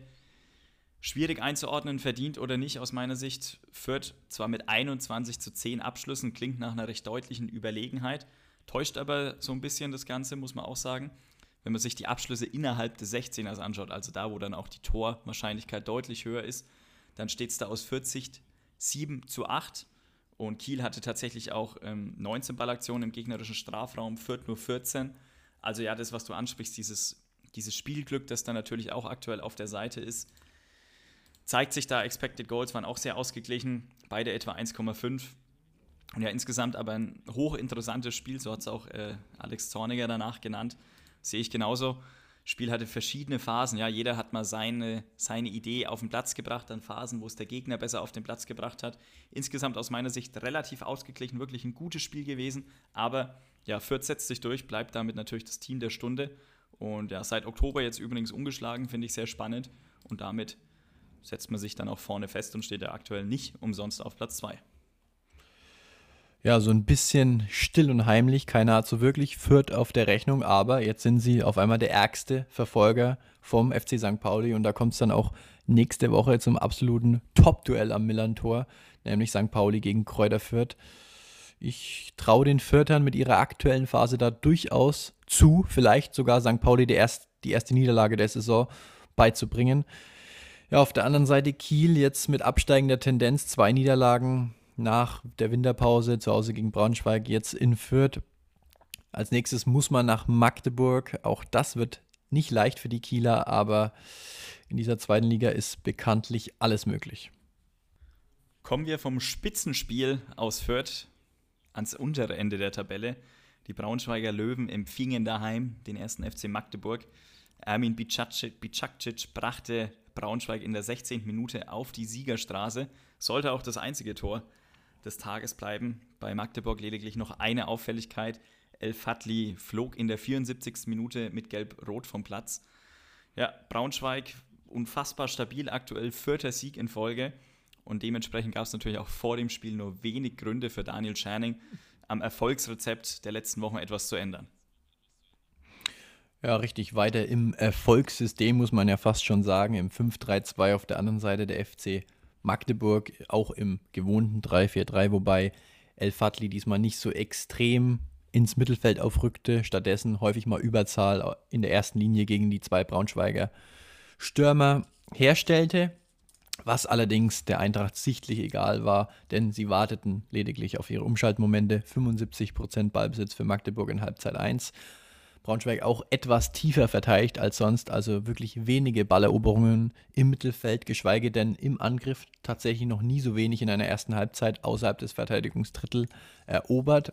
schwierig einzuordnen, verdient oder nicht aus meiner Sicht. Fürth zwar mit 21 zu 10 Abschlüssen, klingt nach einer recht deutlichen Überlegenheit, täuscht aber so ein bisschen das Ganze, muss man auch sagen. Wenn man sich die Abschlüsse innerhalb des 16ers anschaut, also da, wo dann auch die Torwahrscheinlichkeit deutlich höher ist, dann steht es da aus 40 7 zu 8. Und Kiel hatte tatsächlich auch ähm, 19 Ballaktionen im gegnerischen Strafraum, Fürth nur 14. Also ja, das, was du ansprichst, dieses, dieses Spielglück, das dann natürlich auch aktuell auf der Seite ist, zeigt sich da. Expected Goals waren auch sehr ausgeglichen, beide etwa 1,5. Und ja, insgesamt aber ein hochinteressantes Spiel, so hat es auch äh, Alex Zorniger danach genannt. Sehe ich genauso. Spiel hatte verschiedene Phasen. Ja, jeder hat mal seine, seine Idee auf den Platz gebracht, dann Phasen, wo es der Gegner besser auf den Platz gebracht hat. Insgesamt aus meiner Sicht relativ ausgeglichen, wirklich ein gutes Spiel gewesen. Aber ja, Fürth setzt sich durch, bleibt damit natürlich das Team der Stunde. Und ja, seit Oktober jetzt übrigens ungeschlagen, finde ich sehr spannend. Und damit setzt man sich dann auch vorne fest und steht ja aktuell nicht umsonst auf Platz 2 ja, so ein bisschen still und heimlich. Keiner hat so wirklich Fürth auf der Rechnung, aber jetzt sind sie auf einmal der ärgste Verfolger vom FC St. Pauli und da kommt es dann auch nächste Woche zum absoluten Top-Duell am Millantor, nämlich St. Pauli gegen Kräuter Fürth. Ich traue den Fürthern mit ihrer aktuellen Phase da durchaus zu, vielleicht sogar St. Pauli die, erst, die erste Niederlage der Saison beizubringen. Ja, auf der anderen Seite Kiel jetzt mit absteigender Tendenz, zwei Niederlagen, nach der Winterpause zu Hause gegen Braunschweig, jetzt in Fürth. Als nächstes muss man nach Magdeburg. Auch das wird nicht leicht für die Kieler, aber in dieser zweiten Liga ist bekanntlich alles möglich. Kommen wir vom Spitzenspiel aus Fürth ans untere Ende der Tabelle. Die Braunschweiger Löwen empfingen daheim den ersten FC Magdeburg. Ermin Bicakcic brachte Braunschweig in der 16. Minute auf die Siegerstraße. Sollte auch das einzige Tor des Tages bleiben. Bei Magdeburg lediglich noch eine Auffälligkeit. El Fadli flog in der 74. Minute mit Gelb-Rot vom Platz. Ja, Braunschweig unfassbar stabil aktuell, vierter Sieg in Folge. Und dementsprechend gab es natürlich auch vor dem Spiel nur wenig Gründe für Daniel Scherning, am Erfolgsrezept der letzten Wochen etwas zu ändern. Ja, richtig. Weiter im Erfolgssystem muss man ja fast schon sagen. Im 5-3-2 auf der anderen Seite der FC Magdeburg, auch im gewohnten 3-4-3, wobei El Fadli diesmal nicht so extrem ins Mittelfeld aufrückte, stattdessen häufig mal Überzahl in der ersten Linie gegen die zwei Braunschweiger Stürmer herstellte, was allerdings der Eintracht sichtlich egal war, denn sie warteten lediglich auf ihre Umschaltmomente. 75% Ballbesitz für Magdeburg in Halbzeit 1. Braunschweig auch etwas tiefer verteidigt als sonst, also wirklich wenige Balleroberungen im Mittelfeld, geschweige denn im Angriff tatsächlich noch nie so wenig in einer ersten Halbzeit außerhalb des Verteidigungsdrittel erobert.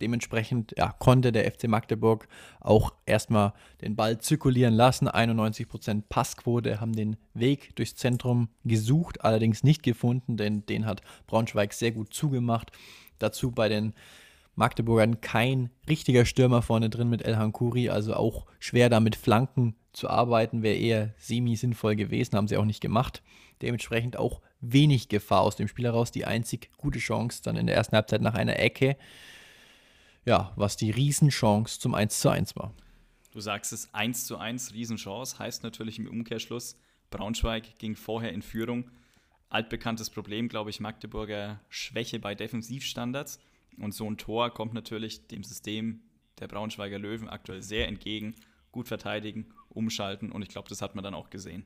Dementsprechend ja, konnte der FC Magdeburg auch erstmal den Ball zirkulieren lassen. 91% Passquote haben den Weg durchs Zentrum gesucht, allerdings nicht gefunden, denn den hat Braunschweig sehr gut zugemacht. Dazu bei den Magdeburgern kein richtiger Stürmer vorne drin mit El Hankuri, also auch schwer damit Flanken zu arbeiten, wäre eher semi-sinnvoll gewesen, haben sie auch nicht gemacht. Dementsprechend auch wenig Gefahr aus dem Spiel heraus. Die einzig gute Chance dann in der ersten Halbzeit nach einer Ecke ja, was die Riesenchance zum 1 zu 1 war. Du sagst es 1 zu 1, Riesenchance, heißt natürlich im Umkehrschluss, Braunschweig ging vorher in Führung. Altbekanntes Problem, glaube ich, Magdeburger Schwäche bei Defensivstandards. Und so ein Tor kommt natürlich dem System der Braunschweiger Löwen aktuell sehr entgegen. Gut verteidigen, umschalten und ich glaube, das hat man dann auch gesehen.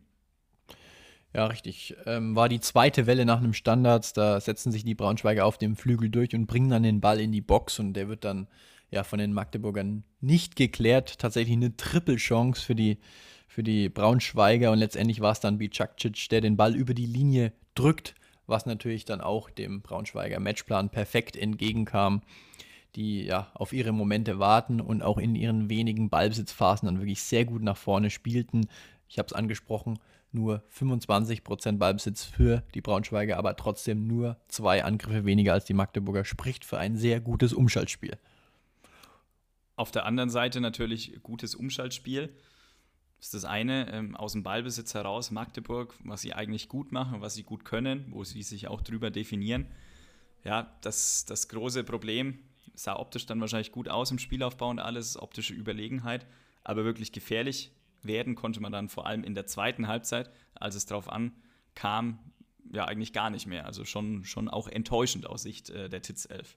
Ja, richtig. Ähm, war die zweite Welle nach einem Standard. Da setzen sich die Braunschweiger auf dem Flügel durch und bringen dann den Ball in die Box und der wird dann ja von den Magdeburgern nicht geklärt. Tatsächlich eine Trippelchance für die, für die Braunschweiger und letztendlich war es dann Bicakcic, der den Ball über die Linie drückt, was natürlich dann auch dem Braunschweiger Matchplan perfekt entgegenkam die ja auf ihre Momente warten und auch in ihren wenigen Ballbesitzphasen dann wirklich sehr gut nach vorne spielten. Ich habe es angesprochen, nur 25% Ballbesitz für die Braunschweiger, aber trotzdem nur zwei Angriffe weniger als die Magdeburger, spricht für ein sehr gutes Umschaltspiel. Auf der anderen Seite natürlich gutes Umschaltspiel. Das ist das eine, ähm, aus dem Ballbesitz heraus Magdeburg, was sie eigentlich gut machen, was sie gut können, wo sie sich auch drüber definieren. Ja, das, das große Problem sah optisch dann wahrscheinlich gut aus im Spielaufbau und alles, optische Überlegenheit, aber wirklich gefährlich werden konnte man dann vor allem in der zweiten Halbzeit, als es darauf ankam, ja eigentlich gar nicht mehr. Also schon, schon auch enttäuschend aus Sicht äh, der Titz 11.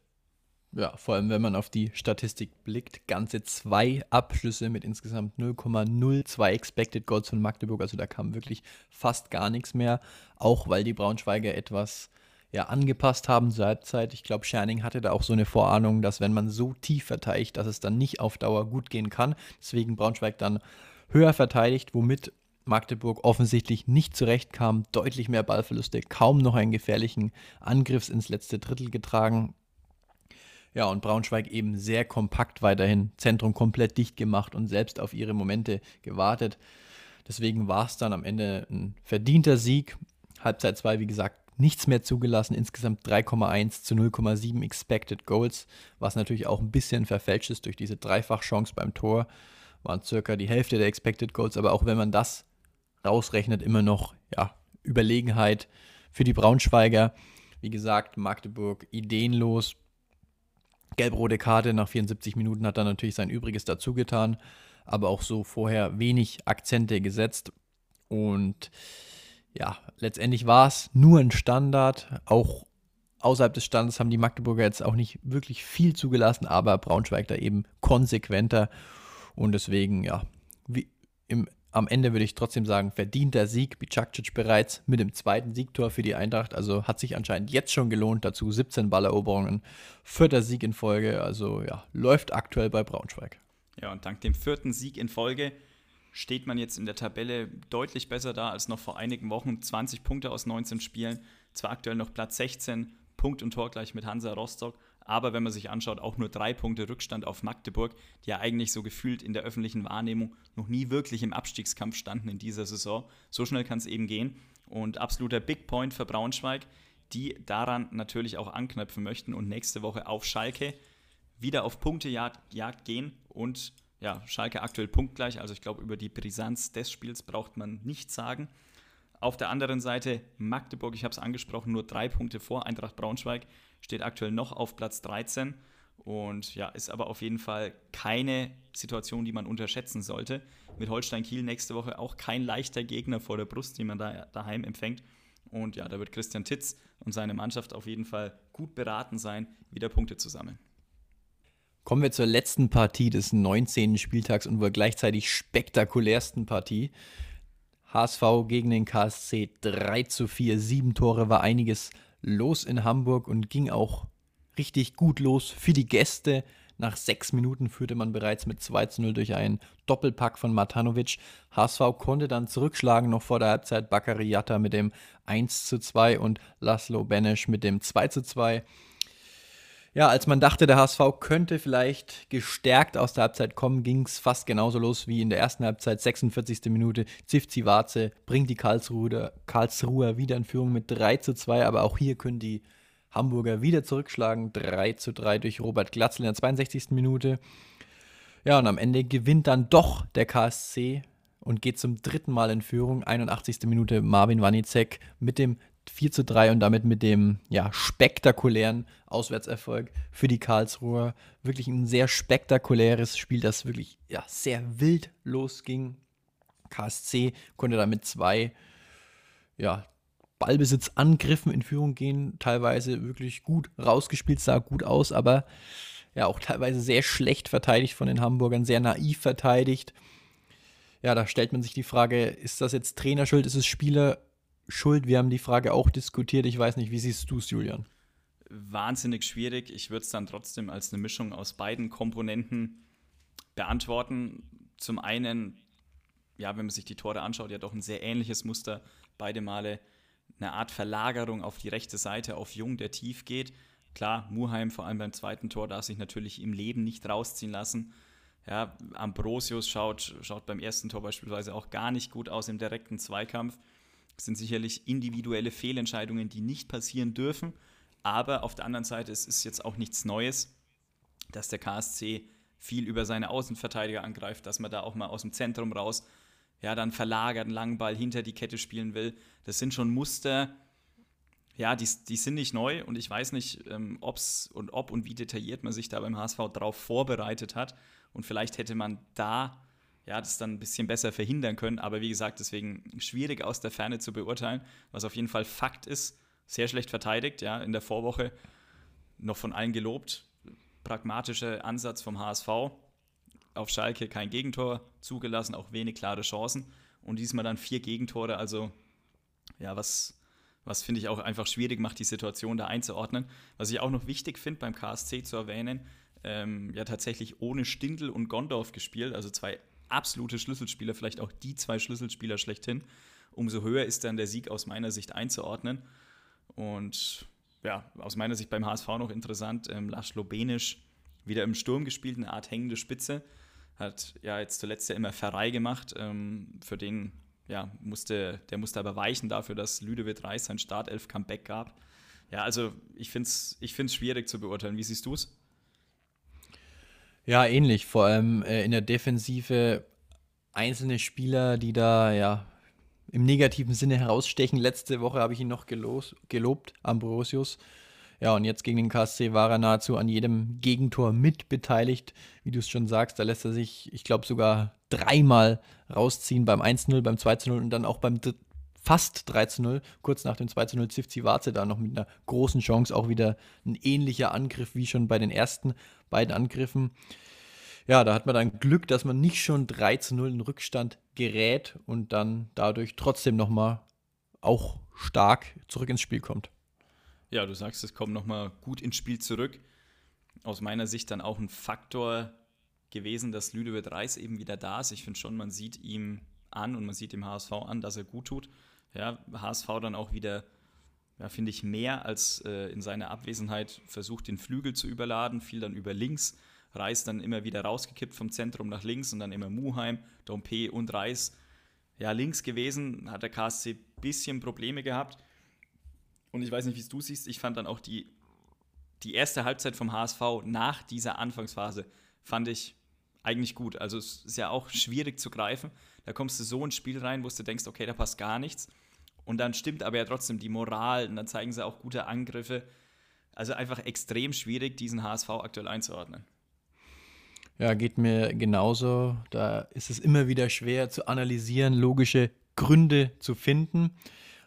Ja, vor allem wenn man auf die Statistik blickt, ganze zwei Abschlüsse mit insgesamt 0,02 Expected Goals von Magdeburg, also da kam wirklich fast gar nichts mehr, auch weil die Braunschweiger etwas ja, angepasst haben zur Halbzeit. Ich glaube, Scherning hatte da auch so eine Vorahnung, dass wenn man so tief verteidigt, dass es dann nicht auf Dauer gut gehen kann. Deswegen Braunschweig dann höher verteidigt, womit Magdeburg offensichtlich nicht zurechtkam, deutlich mehr Ballverluste, kaum noch einen gefährlichen Angriffs ins letzte Drittel getragen. Ja, und Braunschweig eben sehr kompakt weiterhin, Zentrum komplett dicht gemacht und selbst auf ihre Momente gewartet. Deswegen war es dann am Ende ein verdienter Sieg. Halbzeit 2, wie gesagt, nichts mehr zugelassen, insgesamt 3,1 zu 0,7 Expected Goals, was natürlich auch ein bisschen verfälscht ist durch diese Dreifachchance beim Tor waren circa die Hälfte der Expected Goals, aber auch wenn man das rausrechnet, immer noch ja, Überlegenheit für die Braunschweiger. Wie gesagt, Magdeburg ideenlos. Gelb-rote Karte nach 74 Minuten hat dann natürlich sein Übriges dazu getan, aber auch so vorher wenig Akzente gesetzt. Und ja, letztendlich war es nur ein Standard. Auch außerhalb des Standes haben die Magdeburger jetzt auch nicht wirklich viel zugelassen, aber Braunschweig da eben konsequenter und deswegen, ja, wie im, am Ende würde ich trotzdem sagen, verdienter Sieg. Bicakcic bereits mit dem zweiten Siegtor für die Eintracht. Also hat sich anscheinend jetzt schon gelohnt. Dazu 17 Balleroberungen, vierter Sieg in Folge. Also ja, läuft aktuell bei Braunschweig. Ja, und dank dem vierten Sieg in Folge steht man jetzt in der Tabelle deutlich besser da als noch vor einigen Wochen. 20 Punkte aus 19 Spielen. Zwar aktuell noch Platz 16, Punkt und Tor gleich mit Hansa Rostock, aber wenn man sich anschaut, auch nur drei Punkte Rückstand auf Magdeburg, die ja eigentlich so gefühlt in der öffentlichen Wahrnehmung noch nie wirklich im Abstiegskampf standen in dieser Saison. So schnell kann es eben gehen. Und absoluter Big Point für Braunschweig, die daran natürlich auch anknüpfen möchten und nächste Woche auf Schalke wieder auf Punktejagd gehen und ja, Schalke aktuell punktgleich. Also ich glaube, über die Brisanz des Spiels braucht man nichts sagen. Auf der anderen Seite Magdeburg, ich habe es angesprochen, nur drei Punkte vor. Eintracht Braunschweig steht aktuell noch auf Platz 13 und ja, ist aber auf jeden Fall keine Situation, die man unterschätzen sollte. Mit Holstein Kiel nächste Woche auch kein leichter Gegner vor der Brust, den man da daheim empfängt. Und ja, da wird Christian Titz und seine Mannschaft auf jeden Fall gut beraten sein, wieder Punkte zu sammeln. Kommen wir zur letzten Partie des 19. Spieltags und wohl gleichzeitig spektakulärsten Partie. HSV gegen den KSC 3 zu 4, sieben Tore war einiges los in Hamburg und ging auch richtig gut los für die Gäste. Nach sechs Minuten führte man bereits mit 2 zu 0 durch einen Doppelpack von Matanovic. HSV konnte dann zurückschlagen, noch vor der Halbzeit Bakary Yatta mit dem 1 zu 2 und Laszlo Benesch mit dem 2 zu 2. Ja, als man dachte, der HSV könnte vielleicht gestärkt aus der Halbzeit kommen, ging es fast genauso los wie in der ersten Halbzeit. 46. Minute, Zivzi Warze bringt die Karlsruher, Karlsruher wieder in Führung mit 3 zu 2, aber auch hier können die Hamburger wieder zurückschlagen. 3 zu 3 durch Robert Glatzel in der 62. Minute. Ja, und am Ende gewinnt dann doch der KSC und geht zum dritten Mal in Führung. 81. Minute Marvin Wanicek mit dem 4 zu 3 und damit mit dem ja, spektakulären Auswärtserfolg für die Karlsruher. Wirklich ein sehr spektakuläres Spiel, das wirklich ja, sehr wild losging. KSC konnte damit zwei ja, Ballbesitzangriffen in Führung gehen, teilweise wirklich gut rausgespielt, sah gut aus, aber ja auch teilweise sehr schlecht verteidigt von den Hamburgern, sehr naiv verteidigt. Ja, da stellt man sich die Frage, ist das jetzt Trainerschuld, ist es Spielerschuld? Wir haben die Frage auch diskutiert. Ich weiß nicht, wie siehst du es, Julian? Wahnsinnig schwierig. Ich würde es dann trotzdem als eine Mischung aus beiden Komponenten beantworten. Zum einen, ja, wenn man sich die Tore anschaut, ja doch ein sehr ähnliches Muster. Beide Male eine Art Verlagerung auf die rechte Seite auf Jung, der tief geht. Klar, Muheim vor allem beim zweiten Tor darf sich natürlich im Leben nicht rausziehen lassen. Ja, Ambrosius schaut, schaut beim ersten Tor beispielsweise auch gar nicht gut aus im direkten Zweikampf. Sind sicherlich individuelle Fehlentscheidungen, die nicht passieren dürfen. Aber auf der anderen Seite, es ist jetzt auch nichts Neues, dass der KSC viel über seine Außenverteidiger angreift, dass man da auch mal aus dem Zentrum raus ja, dann verlagert, einen langen Ball hinter die Kette spielen will. Das sind schon Muster, ja, die, die sind nicht neu und ich weiß nicht, ähm, ob's und ob und wie detailliert man sich da beim HSV drauf vorbereitet hat. Und vielleicht hätte man da ja, das dann ein bisschen besser verhindern können. Aber wie gesagt, deswegen schwierig aus der Ferne zu beurteilen. Was auf jeden Fall Fakt ist, sehr schlecht verteidigt, ja, in der Vorwoche noch von allen gelobt. Pragmatischer Ansatz vom HSV auf Schalke kein Gegentor zugelassen, auch wenig klare Chancen. Und diesmal dann vier Gegentore, also ja, was, was finde ich auch einfach schwierig macht, die Situation da einzuordnen. Was ich auch noch wichtig finde beim KSC zu erwähnen, ähm, ja tatsächlich ohne Stindl und Gondorf gespielt, also zwei absolute Schlüsselspieler, vielleicht auch die zwei Schlüsselspieler schlechthin. Umso höher ist dann der Sieg aus meiner Sicht einzuordnen. Und ja, aus meiner Sicht beim HSV noch interessant, ähm, Laszlo Benisch wieder im Sturm gespielt, eine Art hängende Spitze. Hat ja jetzt zuletzt ja immer Verrei gemacht. Ähm, für den ja, musste, der musste aber weichen dafür, dass Lüdewitt Reis sein Startelf-Comeback gab. Ja, also ich finde es ich find's schwierig zu beurteilen. Wie siehst du es? Ja, ähnlich. Vor allem äh, in der Defensive einzelne Spieler, die da ja im negativen Sinne herausstechen. Letzte Woche habe ich ihn noch gelos, gelobt, Ambrosius. Ja, und jetzt gegen den KSC war er nahezu an jedem Gegentor mitbeteiligt. Wie du es schon sagst, da lässt er sich, ich glaube, sogar dreimal rausziehen beim 1-0, beim 2-0 und dann auch beim fast 3-0, kurz nach dem 2-0 Zivzi Warze da noch mit einer großen Chance, auch wieder ein ähnlicher Angriff wie schon bei den ersten beiden Angriffen. Ja, da hat man dann Glück, dass man nicht schon 3-0 in Rückstand gerät und dann dadurch trotzdem nochmal auch stark zurück ins Spiel kommt. Ja, du sagst, es kommt nochmal gut ins Spiel zurück. Aus meiner Sicht dann auch ein Faktor gewesen, dass Lüdewitt Reis eben wieder da ist. Ich finde schon, man sieht ihm an und man sieht dem HSV an, dass er gut tut. Ja, HSV dann auch wieder, ja, finde ich, mehr als äh, in seiner Abwesenheit versucht, den Flügel zu überladen, fiel dann über links. Reis dann immer wieder rausgekippt vom Zentrum nach links und dann immer Muheim, Dompe und Reis. Ja, links gewesen, hat der KSC ein bisschen Probleme gehabt. Und ich weiß nicht, wie es du siehst, ich fand dann auch die, die erste Halbzeit vom HSV nach dieser Anfangsphase, fand ich eigentlich gut. Also es ist ja auch schwierig zu greifen. Da kommst du so ins Spiel rein, wo du denkst, okay, da passt gar nichts. Und dann stimmt aber ja trotzdem die Moral und dann zeigen sie auch gute Angriffe. Also einfach extrem schwierig, diesen HSV aktuell einzuordnen. Ja, geht mir genauso. Da ist es immer wieder schwer zu analysieren, logische Gründe zu finden.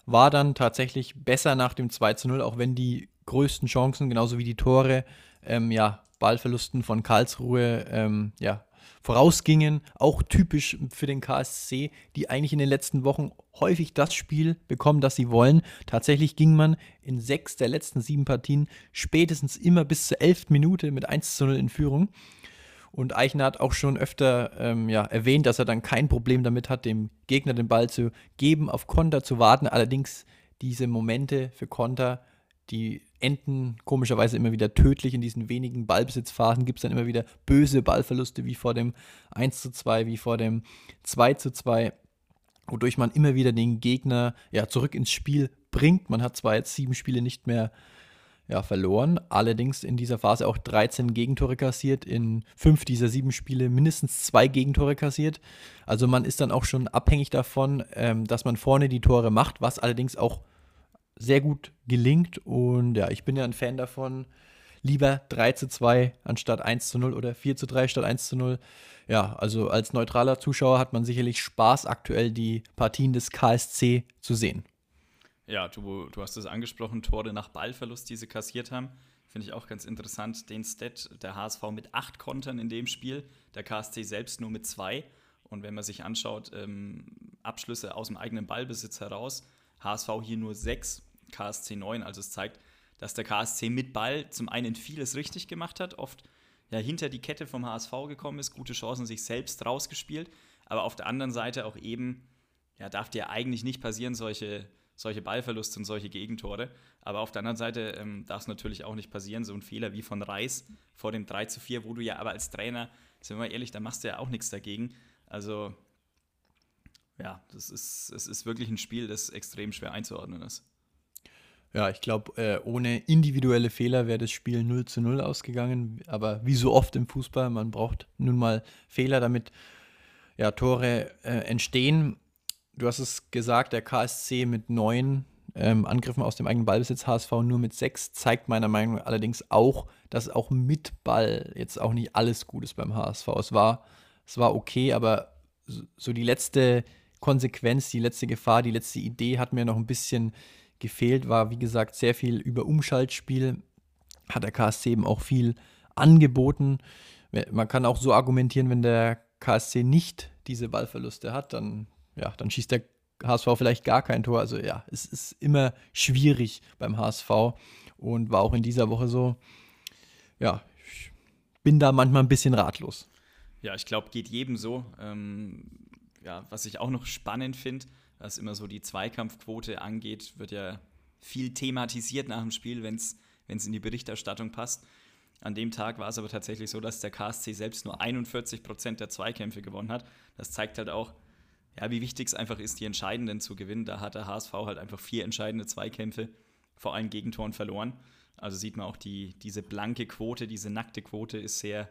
War dann tatsächlich besser nach dem 2 zu 0, auch wenn die größten Chancen, genauso wie die Tore, ähm, ja, Ballverlusten von Karlsruhe, ähm, ja, vorausgingen. Auch typisch für den KSC, die eigentlich in den letzten Wochen häufig das Spiel bekommen, das sie wollen. Tatsächlich ging man in sechs der letzten sieben Partien spätestens immer bis zur elften Minute mit 1 zu 0 in Führung. Und Eichner hat auch schon öfter ähm, ja, erwähnt, dass er dann kein Problem damit hat, dem Gegner den Ball zu geben, auf Konter zu warten. Allerdings diese Momente für Konter, die enden komischerweise immer wieder tödlich. In diesen wenigen Ballbesitzphasen gibt es dann immer wieder böse Ballverluste, wie vor dem 1 zu 2, wie vor dem 2 zu 2, wodurch man immer wieder den Gegner ja, zurück ins Spiel bringt. Man hat zwar jetzt sieben Spiele nicht mehr ja, verloren. Allerdings in dieser Phase auch 13 Gegentore kassiert, in fünf dieser sieben Spiele mindestens zwei Gegentore kassiert. Also man ist dann auch schon abhängig davon, ähm, dass man vorne die Tore macht, was allerdings auch sehr gut gelingt. Und ja, ich bin ja ein Fan davon, lieber 3 zu 2 anstatt 1 zu 0 oder 4 zu 3 statt 1 zu 0. Ja, also als neutraler Zuschauer hat man sicherlich Spaß, aktuell die Partien des KSC zu sehen. Ja, du, du hast es angesprochen, Tore nach Ballverlust, die sie kassiert haben. Finde ich auch ganz interessant, den Stat der HSV mit acht Kontern in dem Spiel, der KSC selbst nur mit zwei. Und wenn man sich anschaut, ähm, Abschlüsse aus dem eigenen Ballbesitz heraus, HSV hier nur sechs, KSC neun. Also es zeigt, dass der KSC mit Ball zum einen vieles richtig gemacht hat, oft ja hinter die Kette vom HSV gekommen ist, gute Chancen sich selbst rausgespielt, aber auf der anderen Seite auch eben, ja, darf dir eigentlich nicht passieren, solche solche Ballverluste und solche Gegentore. Aber auf der anderen Seite ähm, darf es natürlich auch nicht passieren, so ein Fehler wie von Reis vor dem 3 zu 4, wo du ja aber als Trainer, sind wir mal ehrlich, da machst du ja auch nichts dagegen. Also ja, das ist, es ist wirklich ein Spiel, das extrem schwer einzuordnen ist. Ja, ich glaube, äh, ohne individuelle Fehler wäre das Spiel 0 zu 0 ausgegangen. Aber wie so oft im Fußball, man braucht nun mal Fehler, damit ja, Tore äh, entstehen du hast es gesagt, der KSC mit neun ähm, Angriffen aus dem eigenen Ballbesitz, HSV nur mit sechs, zeigt meiner Meinung nach allerdings auch, dass auch mit Ball jetzt auch nicht alles gut ist beim HSV. Es war, es war okay, aber so die letzte Konsequenz, die letzte Gefahr, die letzte Idee hat mir noch ein bisschen gefehlt, war wie gesagt sehr viel über Umschaltspiel, hat der KSC eben auch viel angeboten. Man kann auch so argumentieren, wenn der KSC nicht diese Ballverluste hat, dann ja, dann schießt der HSV vielleicht gar kein Tor. Also ja, es ist immer schwierig beim HSV und war auch in dieser Woche so. Ja, ich bin da manchmal ein bisschen ratlos. Ja, ich glaube, geht jedem so. Ähm, ja, was ich auch noch spannend finde, was immer so die Zweikampfquote angeht, wird ja viel thematisiert nach dem Spiel, wenn es in die Berichterstattung passt. An dem Tag war es aber tatsächlich so, dass der KSC selbst nur 41 Prozent der Zweikämpfe gewonnen hat. Das zeigt halt auch, ja, wie wichtig es einfach ist, die Entscheidenden zu gewinnen. Da hat der HSV halt einfach vier entscheidende Zweikämpfe vor allen Gegentoren verloren. Also sieht man auch, die, diese blanke Quote, diese nackte Quote ist sehr,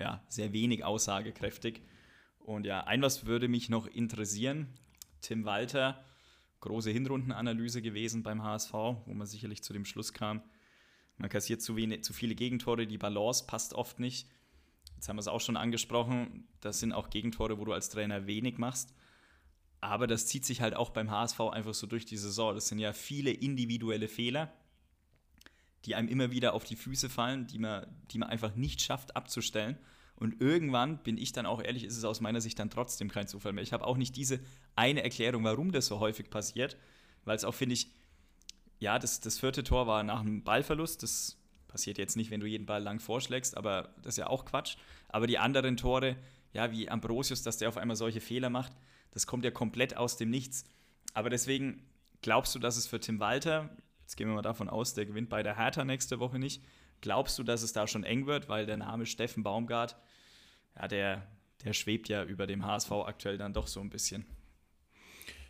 ja, sehr wenig aussagekräftig. Und ja, ein was würde mich noch interessieren. Tim Walter, große Hinrundenanalyse gewesen beim HSV, wo man sicherlich zu dem Schluss kam, man kassiert zu, wenig, zu viele Gegentore, die Balance passt oft nicht. Jetzt haben wir es auch schon angesprochen, das sind auch Gegentore, wo du als Trainer wenig machst. Aber das zieht sich halt auch beim HSV einfach so durch die Saison. Das sind ja viele individuelle Fehler, die einem immer wieder auf die Füße fallen, die man, die man einfach nicht schafft abzustellen. Und irgendwann, bin ich dann auch ehrlich, ist es aus meiner Sicht dann trotzdem kein Zufall mehr. Ich habe auch nicht diese eine Erklärung, warum das so häufig passiert, weil es auch, finde ich, ja, das, das vierte Tor war nach einem Ballverlust. Das Passiert jetzt nicht, wenn du jeden Ball lang vorschlägst, aber das ist ja auch Quatsch. Aber die anderen Tore, ja, wie Ambrosius, dass der auf einmal solche Fehler macht, das kommt ja komplett aus dem Nichts. Aber deswegen glaubst du, dass es für Tim Walter, jetzt gehen wir mal davon aus, der gewinnt bei der Hertha nächste Woche nicht, glaubst du, dass es da schon eng wird, weil der Name Steffen Baumgart, ja, der, der schwebt ja über dem HSV aktuell dann doch so ein bisschen.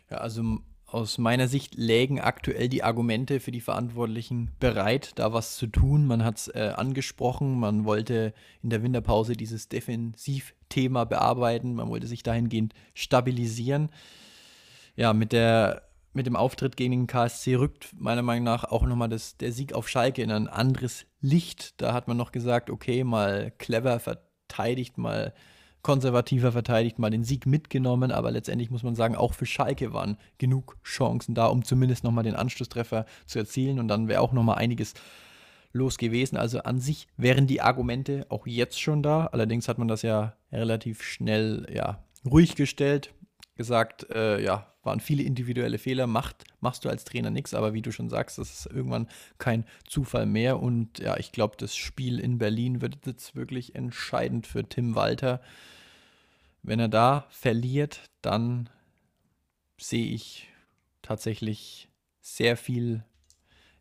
Ja, also aus meiner Sicht lägen aktuell die Argumente für die Verantwortlichen bereit, da was zu tun. Man hat es äh, angesprochen, man wollte in der Winterpause dieses Defensivthema bearbeiten, man wollte sich dahingehend stabilisieren. Ja, mit, der, mit dem Auftritt gegen den KSC rückt meiner Meinung nach auch nochmal der Sieg auf Schalke in ein anderes Licht. Da hat man noch gesagt, okay, mal clever verteidigt, mal konservativer verteidigt, mal den Sieg mitgenommen, aber letztendlich muss man sagen, auch für Schalke waren genug Chancen da, um zumindest nochmal den Anschlusstreffer zu erzielen und dann wäre auch nochmal einiges los gewesen. Also an sich wären die Argumente auch jetzt schon da. Allerdings hat man das ja relativ schnell ja, ruhig gestellt, gesagt, äh, ja, waren viele individuelle Fehler, macht, machst du als Trainer nichts, aber wie du schon sagst, das ist irgendwann kein Zufall mehr. Und ja, ich glaube, das Spiel in Berlin wird jetzt wirklich entscheidend für Tim Walter. Wenn er da verliert, dann sehe ich tatsächlich sehr viel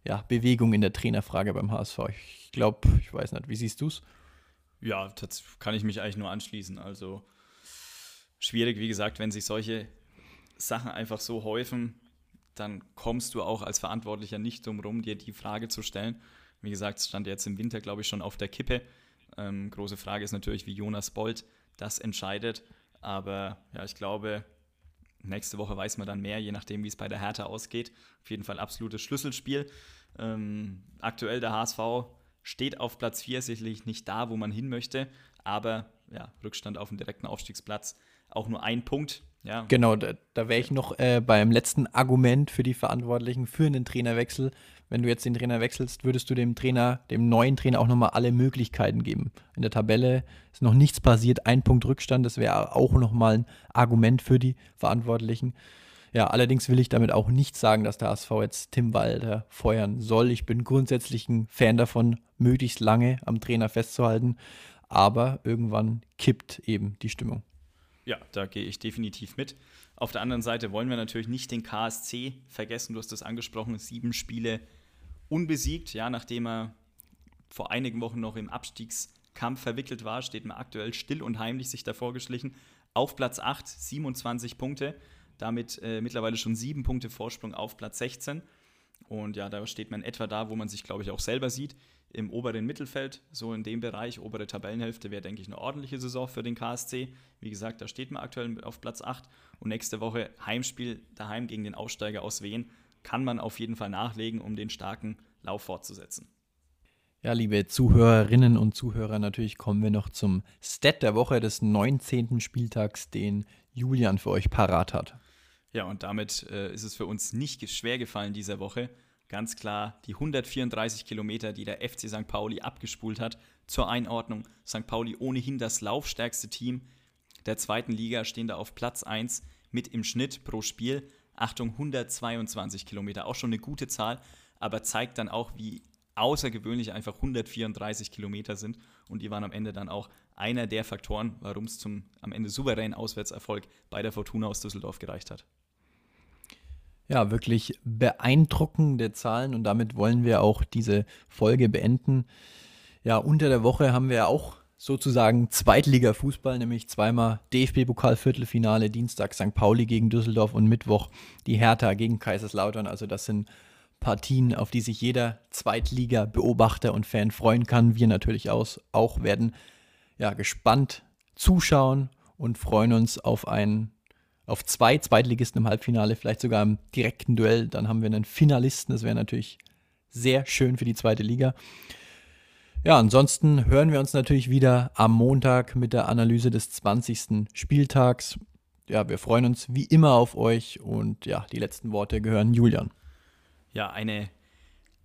ja, Bewegung in der Trainerfrage beim HSV. Ich glaube, ich weiß nicht, wie siehst du es? Ja, kann ich mich eigentlich nur anschließen. Also schwierig, wie gesagt, wenn sich solche Sachen einfach so häufen, dann kommst du auch als Verantwortlicher nicht drum rum, dir die Frage zu stellen. Wie gesagt, es stand jetzt im Winter, glaube ich, schon auf der Kippe. Ähm, große Frage ist natürlich, wie Jonas Bolt das entscheidet. Aber ja, ich glaube, nächste Woche weiß man dann mehr, je nachdem, wie es bei der Hertha ausgeht. Auf jeden Fall absolutes Schlüsselspiel. Ähm, aktuell der HSV steht auf Platz 4, sicherlich nicht da, wo man hin möchte, aber ja, Rückstand auf dem direkten Aufstiegsplatz auch nur ein Punkt. Ja. Genau, da, da wäre ich noch äh, beim letzten Argument für die Verantwortlichen für einen Trainerwechsel. Wenn du jetzt den Trainer wechselst, würdest du dem Trainer, dem neuen Trainer auch nochmal alle Möglichkeiten geben. In der Tabelle ist noch nichts passiert, ein Punkt Rückstand, das wäre auch nochmal ein Argument für die Verantwortlichen. Ja, allerdings will ich damit auch nicht sagen, dass der ASV jetzt Tim Walter feuern soll. Ich bin grundsätzlich ein Fan davon, möglichst lange am Trainer festzuhalten, aber irgendwann kippt eben die Stimmung. Ja, da gehe ich definitiv mit. Auf der anderen Seite wollen wir natürlich nicht den KSC vergessen. Du hast das angesprochen, sieben Spiele unbesiegt. Ja, nachdem er vor einigen Wochen noch im Abstiegskampf verwickelt war, steht man aktuell still und heimlich sich davor geschlichen. Auf Platz 8, 27 Punkte. Damit äh, mittlerweile schon sieben Punkte Vorsprung auf Platz 16. Und ja, da steht man etwa da, wo man sich, glaube ich, auch selber sieht im oberen Mittelfeld, so in dem Bereich, obere Tabellenhälfte, wäre, denke ich, eine ordentliche Saison für den KSC. Wie gesagt, da steht man aktuell auf Platz 8 und nächste Woche Heimspiel daheim gegen den Aussteiger aus Wien kann man auf jeden Fall nachlegen, um den starken Lauf fortzusetzen. Ja, liebe Zuhörerinnen und Zuhörer, natürlich kommen wir noch zum Stat der Woche des 19. Spieltags, den Julian für euch parat hat. Ja, und damit äh, ist es für uns nicht schwer gefallen diese Woche, Ganz klar die 134 Kilometer, die der FC St. Pauli abgespult hat. Zur Einordnung, St. Pauli ohnehin das laufstärkste Team der zweiten Liga, stehen da auf Platz 1 mit im Schnitt pro Spiel. Achtung, 122 Kilometer, auch schon eine gute Zahl, aber zeigt dann auch, wie außergewöhnlich einfach 134 Kilometer sind. Und die waren am Ende dann auch einer der Faktoren, warum es zum am Ende souveränen Auswärtserfolg bei der Fortuna aus Düsseldorf gereicht hat. Ja, wirklich beeindruckende Zahlen und damit wollen wir auch diese Folge beenden. Ja, unter der Woche haben wir auch sozusagen Zweitliga-Fußball, nämlich zweimal DFB-Pokal-Viertelfinale, Dienstag St. Pauli gegen Düsseldorf und Mittwoch die Hertha gegen Kaiserslautern. Also das sind Partien, auf die sich jeder Zweitliga-Beobachter und Fan freuen kann. Wir natürlich auch werden ja gespannt zuschauen und freuen uns auf ein auf zwei Zweitligisten im Halbfinale, vielleicht sogar im direkten Duell. Dann haben wir einen Finalisten. Das wäre natürlich sehr schön für die zweite Liga. Ja, ansonsten hören wir uns natürlich wieder am Montag mit der Analyse des 20. Spieltags. Ja, wir freuen uns wie immer auf euch und ja, die letzten Worte gehören Julian. Ja, eine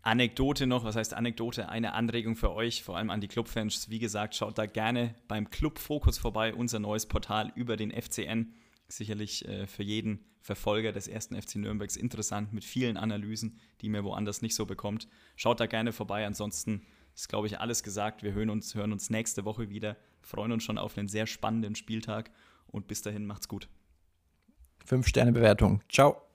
Anekdote noch, was heißt Anekdote? Eine Anregung für euch, vor allem an die Clubfans. Wie gesagt, schaut da gerne beim Club Fokus vorbei, unser neues Portal über den FCN sicherlich äh, für jeden Verfolger des ersten FC Nürnbergs interessant mit vielen Analysen, die man woanders nicht so bekommt. Schaut da gerne vorbei. Ansonsten ist, glaube ich, alles gesagt. Wir hören uns, hören uns nächste Woche wieder, freuen uns schon auf einen sehr spannenden Spieltag und bis dahin macht's gut. Fünf Sterne Bewertung. Ciao.